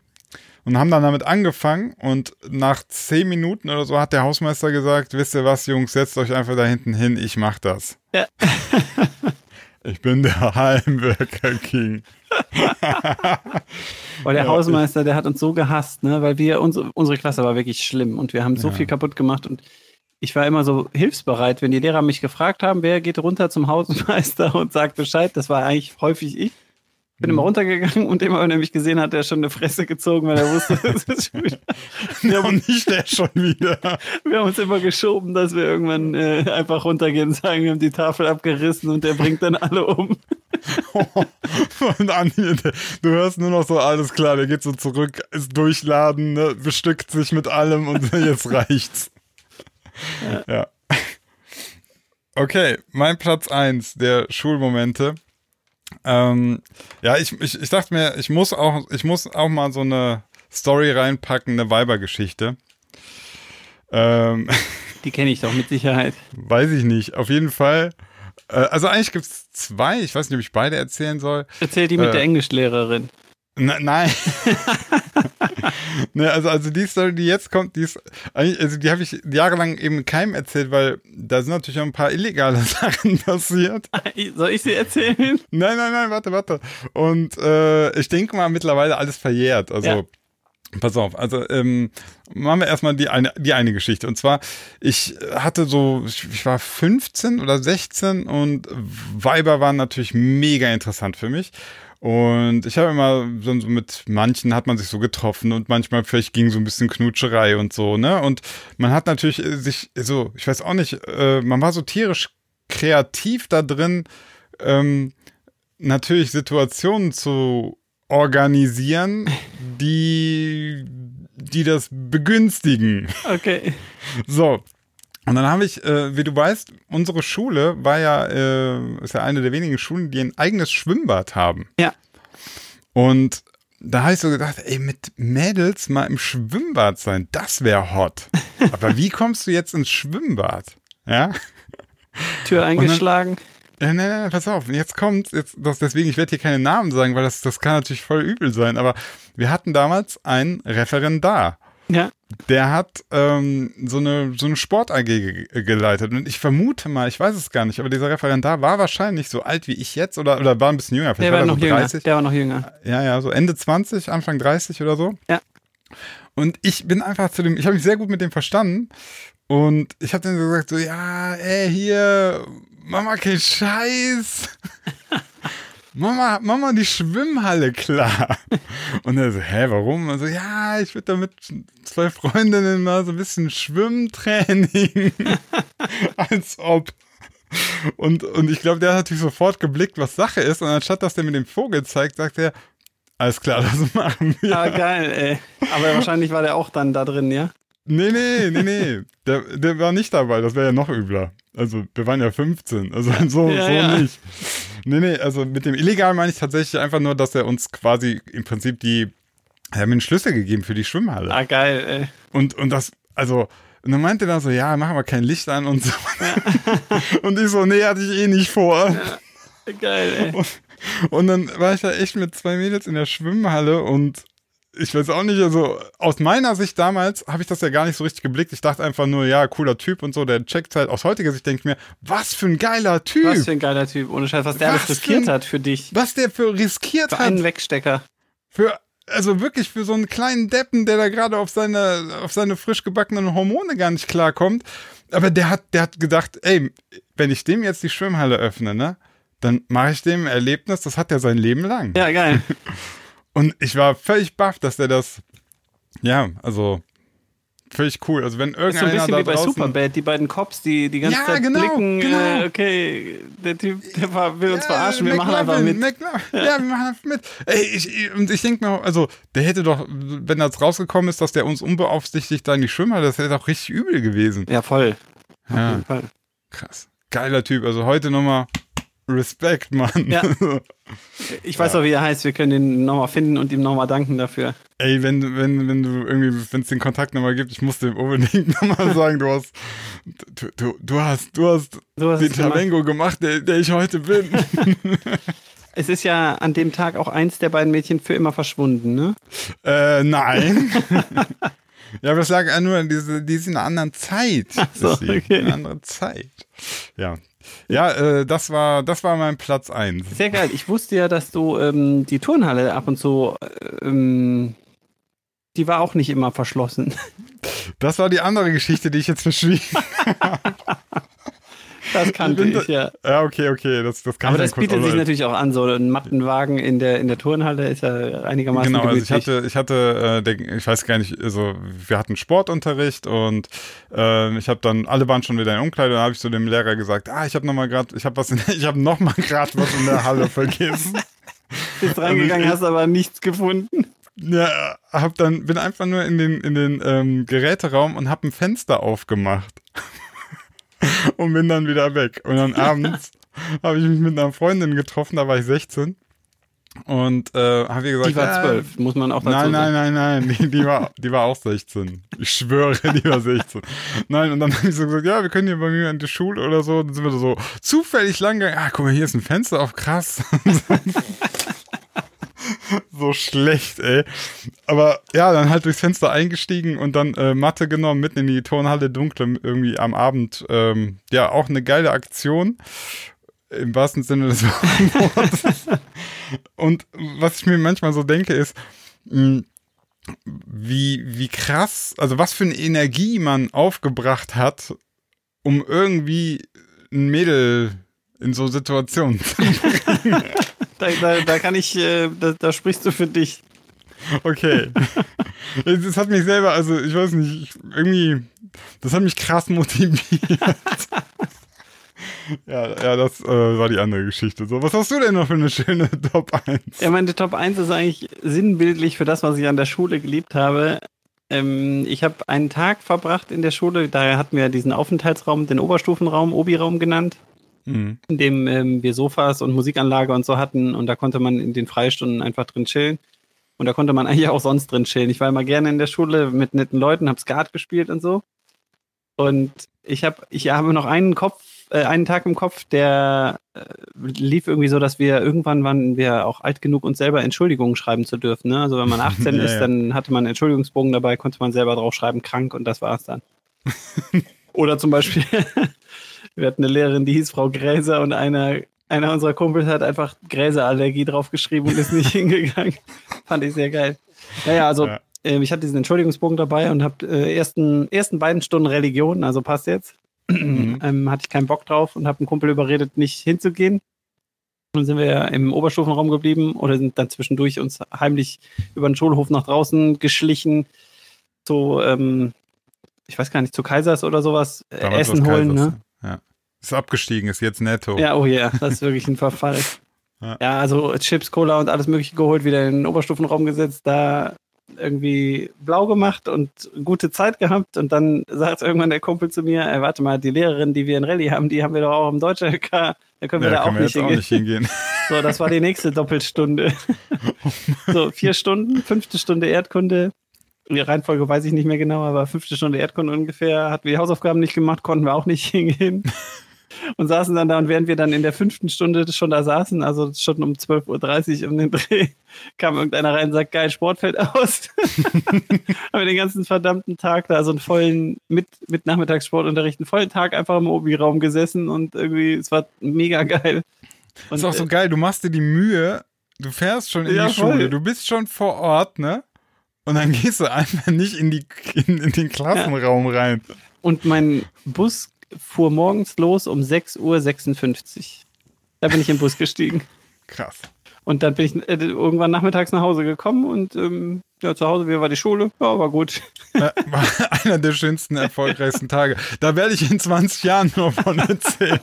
und haben dann damit angefangen. Und nach zehn Minuten oder so hat der Hausmeister gesagt, wisst ihr was, Jungs, setzt euch einfach da hinten hin, ich mach das. Ja. ich bin der Heimwerker King. Weil der Ja, Hausmeister, der hat uns so gehasst, ne? weil wir, unsere, unsere Klasse war wirklich schlimm und wir haben so Ja. viel kaputt gemacht und ich war immer so hilfsbereit, wenn die Lehrer mich gefragt haben, wer geht runter zum Hausmeister und sagt Bescheid, das war eigentlich häufig ich. Bin Mhm. immer runtergegangen und immer, wenn er mich gesehen hat, hat er schon eine Fresse gezogen, weil er wusste, das ist schon wieder. Wir Ja, haben, und nicht der schon wieder. wir haben uns immer geschoben, dass wir irgendwann äh, einfach runtergehen und sagen, wir haben die Tafel abgerissen und der bringt dann alle um. Und der- du hörst nur noch so, alles klar, der geht so zurück, ist durchladen, ne, bestückt sich mit allem und jetzt reicht's. Ja. Okay, mein Platz 1 der Schulmomente. Ähm, ja, ich, ich, ich dachte mir, ich muss auch, ich muss auch mal so eine Story reinpacken, eine Weibergeschichte. Ähm, Die kenne ich doch mit Sicherheit. weiß ich nicht. Auf jeden Fall. Äh, also eigentlich gibt es zwei. Ich weiß nicht, ob ich beide erzählen soll. Erzähl die mit Äh, der Englischlehrerin. Ne- nein. ne, also, also die Story, die jetzt kommt, die ist, eigentlich- also die habe ich jahrelang eben keinem erzählt, weil da sind natürlich auch ein paar illegale Sachen passiert. Soll ich sie erzählen? Nein, nein, nein, warte, warte. Und äh, ich denke mal mittlerweile alles verjährt. Also Ja. pass auf, also ähm, machen wir erstmal die eine, die eine Geschichte. Und zwar, ich hatte so, ich, ich war 15 oder 16 und Weiber waren natürlich mega interessant für mich. Und ich habe immer so mit manchen hat man sich so getroffen und manchmal vielleicht ging so ein bisschen Knutscherei und so, ne? Und man hat natürlich äh, sich so, ich weiß auch nicht, äh, man war so tierisch kreativ da drin, ähm, natürlich Situationen zu organisieren, die, die das begünstigen. Okay. So. Und dann habe ich, äh, wie du weißt, unsere Schule war ja, äh, ist ja eine der wenigen Schulen, die ein eigenes Schwimmbad haben. Ja. Und da habe ich so gedacht, ey, mit Mädels mal im Schwimmbad sein, das wäre hot. Aber wie kommst du jetzt ins Schwimmbad? Ja? Tür eingeschlagen. Ja, nein, nein, pass auf, jetzt kommt, jetzt, das, deswegen, ich werde hier keine Namen sagen, weil das, das kann natürlich voll übel sein, aber wir hatten damals einen Referendar. Ja. Der hat ähm, so eine, so eine Sport-AG ge geleitet. Und ich vermute mal, ich weiß es gar nicht, aber dieser Referendar war wahrscheinlich so alt wie ich jetzt oder, oder war ein bisschen jünger. Der Vielleicht war war noch so jünger. 30. Der war noch jünger. Ja, ja, so Ende 20, Anfang 30 oder so. Ja. Und ich bin einfach zu dem, ich habe mich sehr gut mit dem verstanden. Und ich habe dann so gesagt, so, ja, ey, hier, Mama, kein Scheiß. Mama, Mama, die Schwimmhalle klar. Und er so, hä, warum? Also, ja, ich würde da mit zwei Freundinnen mal so ein bisschen Schwimmtraining. Als ob. Und, und ich glaube, der hat natürlich sofort geblickt, was Sache ist. Und anstatt dass der mit dem Vogel zeigt, sagt er, alles klar, das machen wir. Ah, geil, ey. Aber wahrscheinlich war der auch dann da drin, ja? Nee, nee, nee, nee. Der, der war nicht dabei, das wäre ja noch übler. Also, wir waren ja 15, also so, Ja, so ja. nicht. Nee, nee, also mit dem Illegal meine ich tatsächlich einfach nur, dass er uns quasi im Prinzip die, er hat mir einen Schlüssel gegeben für die Schwimmhalle. Ah, geil, ey. Und, und das, also, und dann meinte er so, ja, machen wir kein Licht an und so. und ich so, nee, hatte ich eh nicht vor. Geil, ey. Und dann war ich da echt mit zwei Mädels in der Schwimmhalle und ich weiß auch nicht, also aus meiner Sicht damals habe ich das ja gar nicht so richtig geblickt. Ich dachte einfach nur, ja, cooler Typ und so, der checkt halt. Aus heutiger Sicht denke ich mir, was für ein geiler Typ. Was für ein geiler Typ, ohne Scheiß, was der Was alles riskiert für hat für dich. was der für riskiert Für hat. einen Wegstecker. Für, also wirklich für so einen kleinen Deppen, der da gerade auf seine, auf seine frisch gebackenen Hormone gar nicht klarkommt. Aber der hat, der hat gedacht, ey, wenn ich dem jetzt die Schwimmhalle öffne, ne, dann mache ich dem ein Erlebnis, das hat er sein Leben lang. Ja, geil. Und ich war völlig baff, dass der das, ja, also völlig cool. Also wenn Das ist so irgendeiner ein bisschen wie bei draußen, Superbad, die beiden Cops, die die ganze Ja, Zeit genau, blicken, genau. Äh, okay, der Typ, der war, will uns Ja, verarschen, wir machen einfach mit. McLovin. Ja. wir machen einfach mit. Ey, ich, ich, und ich denke mir, also, der hätte doch, wenn das rausgekommen ist, dass der uns unbeaufsichtigt da in die Schwimmer, das wäre doch richtig übel gewesen. Ja, voll. Auf Ja. jeden Fall. Krass. Geiler Typ. Also heute nochmal Respekt, Mann. Ja. Ich weiß auch, wie er heißt. Wir können ihn nochmal finden und ihm nochmal danken dafür. Ey, wenn, wenn, wenn du irgendwie, wenn es den Kontakt nochmal gibt, ich muss dem unbedingt nochmal sagen, du hast, du, du, du hast, du hast Du hast den. Talengo gemacht, der, der ich heute bin. Es ist ja an dem Tag auch eins der beiden Mädchen für immer verschwunden, ne? Äh, nein. ja, aber es lag ja nur, diese, die ist in einer anderen Zeit. so, ist sie. okay. In einer anderen Zeit. Ja. Ja, äh, das war, das war mein Platz 1. Sehr geil. Ich wusste ja, dass du ähm, die Turnhalle ab und zu, ähm, die war auch nicht immer verschlossen. Das war die andere Geschichte, die ich jetzt verschwieg. Das kannte ich ja. Ja, okay, okay. Das, das kann Aber das bietet sich natürlich auch an. So ein Mattenwagen in der, in der Turnhalle ist ja einigermaßen Genau, also ich gemütlich. hatte, ich hatte, äh, der, ich weiß gar nicht, also wir hatten Sportunterricht und äh, ich habe dann, alle waren schon wieder in Umkleide, dann habe ich zu dem Lehrer gesagt, ah, ich habe noch mal gerade, ich habe was, in, ich habe noch mal gerade was in der Halle vergessen. bist reingegangen, hast aber nichts gefunden. Ja, hab dann, bin einfach nur in den, in den ähm, Geräteraum und hab ein Fenster aufgemacht. Und bin dann wieder weg. Und dann abends habe ich mich mit einer Freundin getroffen, da war ich 16. Und äh, habe ihr gesagt, Die war zwölf, muss man auch dazu Nein, nein, sagen. nein, nein, die, die, war, die war auch 16. Ich schwöre, die war 16. Nein, und dann habe ich so gesagt, ja, wir können hier bei mir in die Schule oder so. Dann sind wir so zufällig lang gegangen. Ah, guck mal, hier ist ein Fenster auf, krass. so schlecht, ey. Aber ja, dann halt durchs Fenster eingestiegen und dann äh, Mathe genommen, mitten in die Turnhalle dunkle irgendwie am Abend. Ähm, ja, auch eine geile Aktion. Im wahrsten Sinne des Wortes. Und was ich mir manchmal so denke, ist, mh, wie, wie krass, also was für eine Energie man aufgebracht hat, um irgendwie ein Mädel in so Situationen zu Da, da, da kann ich, äh, da, da sprichst du für dich. Okay. Das hat mich selber, also ich weiß nicht, ich, irgendwie, das hat mich krass motiviert. ja, ja, das äh, war die andere Geschichte. So, was hast du denn noch für eine schöne Top 1? Ja, meine Top 1 ist eigentlich sinnbildlich für das, was ich an der Schule geliebt habe. Ähm, ich habe einen Tag verbracht in der Schule, daher hatten wir diesen Aufenthaltsraum, den Oberstufenraum, Obi-Raum genannt, Mhm. in dem ähm, wir Sofas und Musikanlage und so hatten und da konnte man in den Freistunden einfach drin chillen. Und da konnte man eigentlich auch sonst drin chillen. Ich war immer gerne in der Schule mit netten Leuten, habe Skat gespielt und so. Und ich habe ich habe noch einen Kopf, äh, einen Tag im Kopf, der äh, lief irgendwie so, dass wir irgendwann waren wir auch alt genug, uns selber Entschuldigungen schreiben zu dürfen. Ne? Also wenn man 18 Ja, ist, ja. dann hatte man einen Entschuldigungsbogen dabei, konnte man selber drauf schreiben, krank und das war's dann. Oder zum Beispiel, wir hatten eine Lehrerin, die hieß Frau Gräser und einer, einer unserer Kumpels hat einfach Gräserallergie draufgeschrieben und ist nicht hingegangen. Fand ich sehr geil. Naja, also Ja. ähm, ich hatte diesen Entschuldigungsbogen dabei und habe äh, ersten, ersten beiden Stunden Religion, also passt jetzt, ähm, hatte ich keinen Bock drauf und habe einen Kumpel überredet, nicht hinzugehen. Dann sind wir im Oberstufenraum geblieben oder sind dann zwischendurch uns heimlich über den Schulhof nach draußen geschlichen, zu, ähm, ich weiß gar nicht, zu Kaisers oder sowas, äh, Damals Essen holen. Kaisers, Ne? Ja. Ist abgestiegen, ist jetzt netto. Ja, oh ja, das ist wirklich ein Verfall. Ja. ja. also Chips, Cola und alles Mögliche geholt, wieder in den Oberstufenraum gesetzt, da irgendwie blau gemacht und gute Zeit gehabt. Und dann sagt irgendwann der Kumpel zu mir: ey, Warte mal, die Lehrerin, die wir in Rallye haben, die haben wir doch auch im Deutsch LK. Da können wir Ja, da auch können wir nicht auch nicht hingehen. So, das war die nächste Doppelstunde. so, vier Stunden, fünfte Stunde Erdkunde. Die Reihenfolge weiß ich nicht mehr genau, aber fünfte Stunde Erdkunde ungefähr. Hatten wir die Hausaufgaben nicht gemacht, konnten wir auch nicht hingehen. und saßen dann da und während wir dann in der fünften Stunde schon da saßen, also schon um 12.30 Uhr um den Dreh, kam irgendeiner rein und sagt, geil, Sport fällt aus. haben wir den ganzen verdammten Tag da so einen vollen, mit, mit Nachmittagssportunterricht, einen vollen Tag einfach im Obi-Raum gesessen und irgendwie, es war mega geil. Und, ist auch so äh, geil, du machst dir die Mühe, du fährst schon in Ja, die voll. Schule, du bist schon vor Ort, ne? Und dann gehst du einfach nicht in, die, in, in den Klassenraum rein. Und mein Bus fuhr morgens los um 6.56 Uhr. Da bin ich im Bus gestiegen. Krass. Und dann bin ich äh, irgendwann nachmittags nach Hause gekommen und ähm, ja, zu Hause, wie war die Schule? Ja, war gut. Äh, War einer der schönsten, erfolgreichsten Tage. Da werde ich in 20 Jahren noch von erzählen.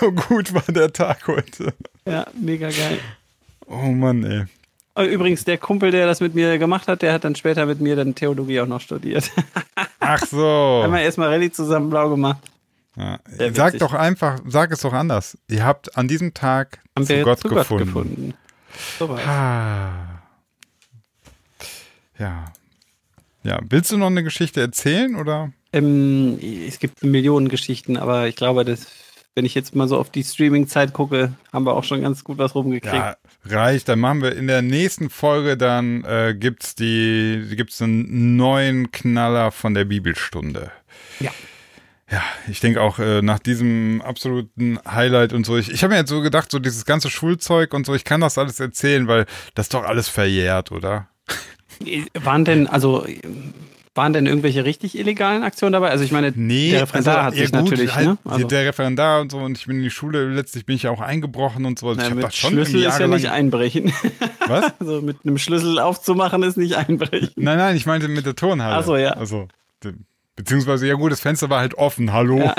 So gut war der Tag heute. Ja, mega geil. Oh Mann, ey. Äh, Übrigens, der Kumpel, der das mit mir gemacht hat, der hat dann später mit mir dann Theologie auch noch studiert. Ach so. Haben wir erstmal Rallye zusammen blau gemacht. Ja. Sag doch einfach, sag es doch anders. Ihr habt an diesem Tag Haben zu, Gott, zu gefunden. Gott gefunden. So. Ah. Ja. Ja, willst du noch eine Geschichte erzählen oder? Ähm, es gibt Millionen Geschichten, aber ich glaube, dass, wenn ich jetzt mal so auf die Streaming-Zeit gucke, haben wir auch schon ganz gut was rumgekriegt. Ja, reicht. Dann machen wir in der nächsten Folge, dann äh, gibt's die, gibt's einen neuen Knaller von der Bibelstunde. Ja. Ja, ich denke auch äh, nach diesem absoluten Highlight und so. Ich, ich habe mir jetzt so gedacht, so dieses ganze Schulzeug und so, ich kann das alles erzählen, weil das doch alles verjährt, oder? Waren denn, also, waren denn irgendwelche richtig illegalen Aktionen dabei? Also ich meine, Nee, der Referendar hat ja sich gut, natürlich, halt, ne? Also, der Referendar und so und ich bin in die Schule, letztlich bin ich ja auch eingebrochen und so. Also na, ich mit das schon Schlüssel ist ja nicht einbrechen. Was? Also mit einem Schlüssel aufzumachen ist nicht einbrechen. Nein, nein, ich meinte mit der Turnhalle. Ach so, ja. Also, beziehungsweise, ja gut, das Fenster war halt offen, hallo. Ja.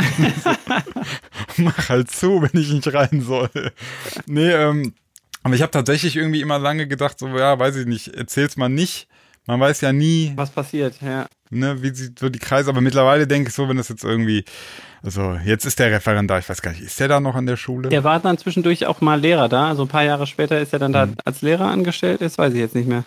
Mach halt zu, wenn ich nicht rein soll. Nee, ähm, aber ich habe tatsächlich irgendwie immer lange gedacht, so, ja, weiß ich nicht, erzähl's mal nicht. Man weiß ja nie, Was passiert, ja. ne, wie sieht so die Kreise, aber mittlerweile denke ich so, wenn das jetzt irgendwie, also jetzt ist der Referendar, ich weiß gar nicht, ist der da noch an der Schule? Der war dann zwischendurch auch mal Lehrer da. Also ein paar Jahre später ist er dann da Mhm. als Lehrer angestellt. Das weiß ich jetzt nicht mehr.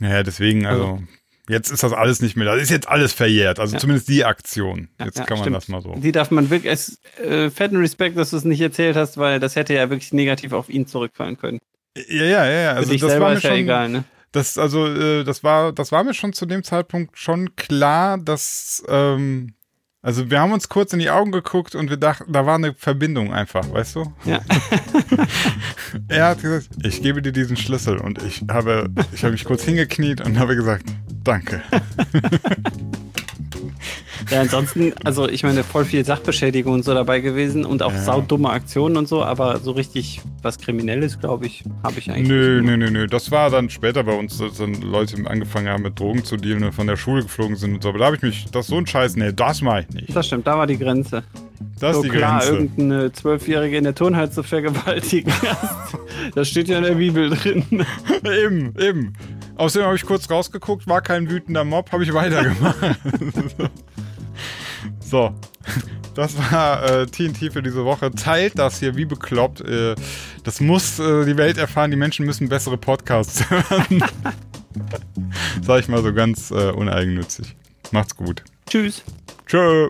Ja, deswegen, also, jetzt ist das alles nicht mehr, das ist jetzt alles verjährt, also Ja. zumindest die Aktion. Ja, Jetzt ja, kann man stimmt. das mal so. Die darf man wirklich, es, äh, fetten Respekt, dass du es nicht erzählt hast, weil das hätte ja wirklich negativ auf ihn zurückfallen können. Ja, ja, ja, Also das selber war mir ist ja schon, egal, ne? Das, also, äh, das war, das war mir schon zu dem Zeitpunkt schon klar, dass, ähm, also wir haben uns kurz in die Augen geguckt und wir dachten, da war eine Verbindung einfach, weißt du? Ja. Er hat gesagt, ich gebe dir diesen Schlüssel und ich habe, ich habe mich kurz hingekniet und habe gesagt, danke. Ja, ansonsten, also ich meine, voll viel Sachbeschädigung und so dabei gewesen und auch Ja. saudumme Aktionen und so, aber so richtig was Kriminelles, glaube ich, habe ich eigentlich Nö, nicht. nö, nö, nö. Das war dann später bei uns, dass dann Leute angefangen haben mit Drogen zu dealen und von der Schule geflogen sind und so. Aber da habe ich mich, das ist so ein Scheiß, nee, das mache ich nicht. Das stimmt, da war die Grenze. Das so ist die klar, Grenze. irgendeine Zwölfjährige in der Turnhalle zu vergewaltigen. das steht ja in der Bibel drin. Eben, eben. Außerdem habe ich kurz rausgeguckt, war kein wütender Mob, habe ich weitergemacht. so. Das war äh, TNT für diese Woche. Teilt das hier wie bekloppt. Äh, das muss äh, die Welt erfahren. Die Menschen müssen bessere Podcasts hören. Sag ich mal so ganz äh, uneigennützig. Macht's gut. Tschüss. Tschö.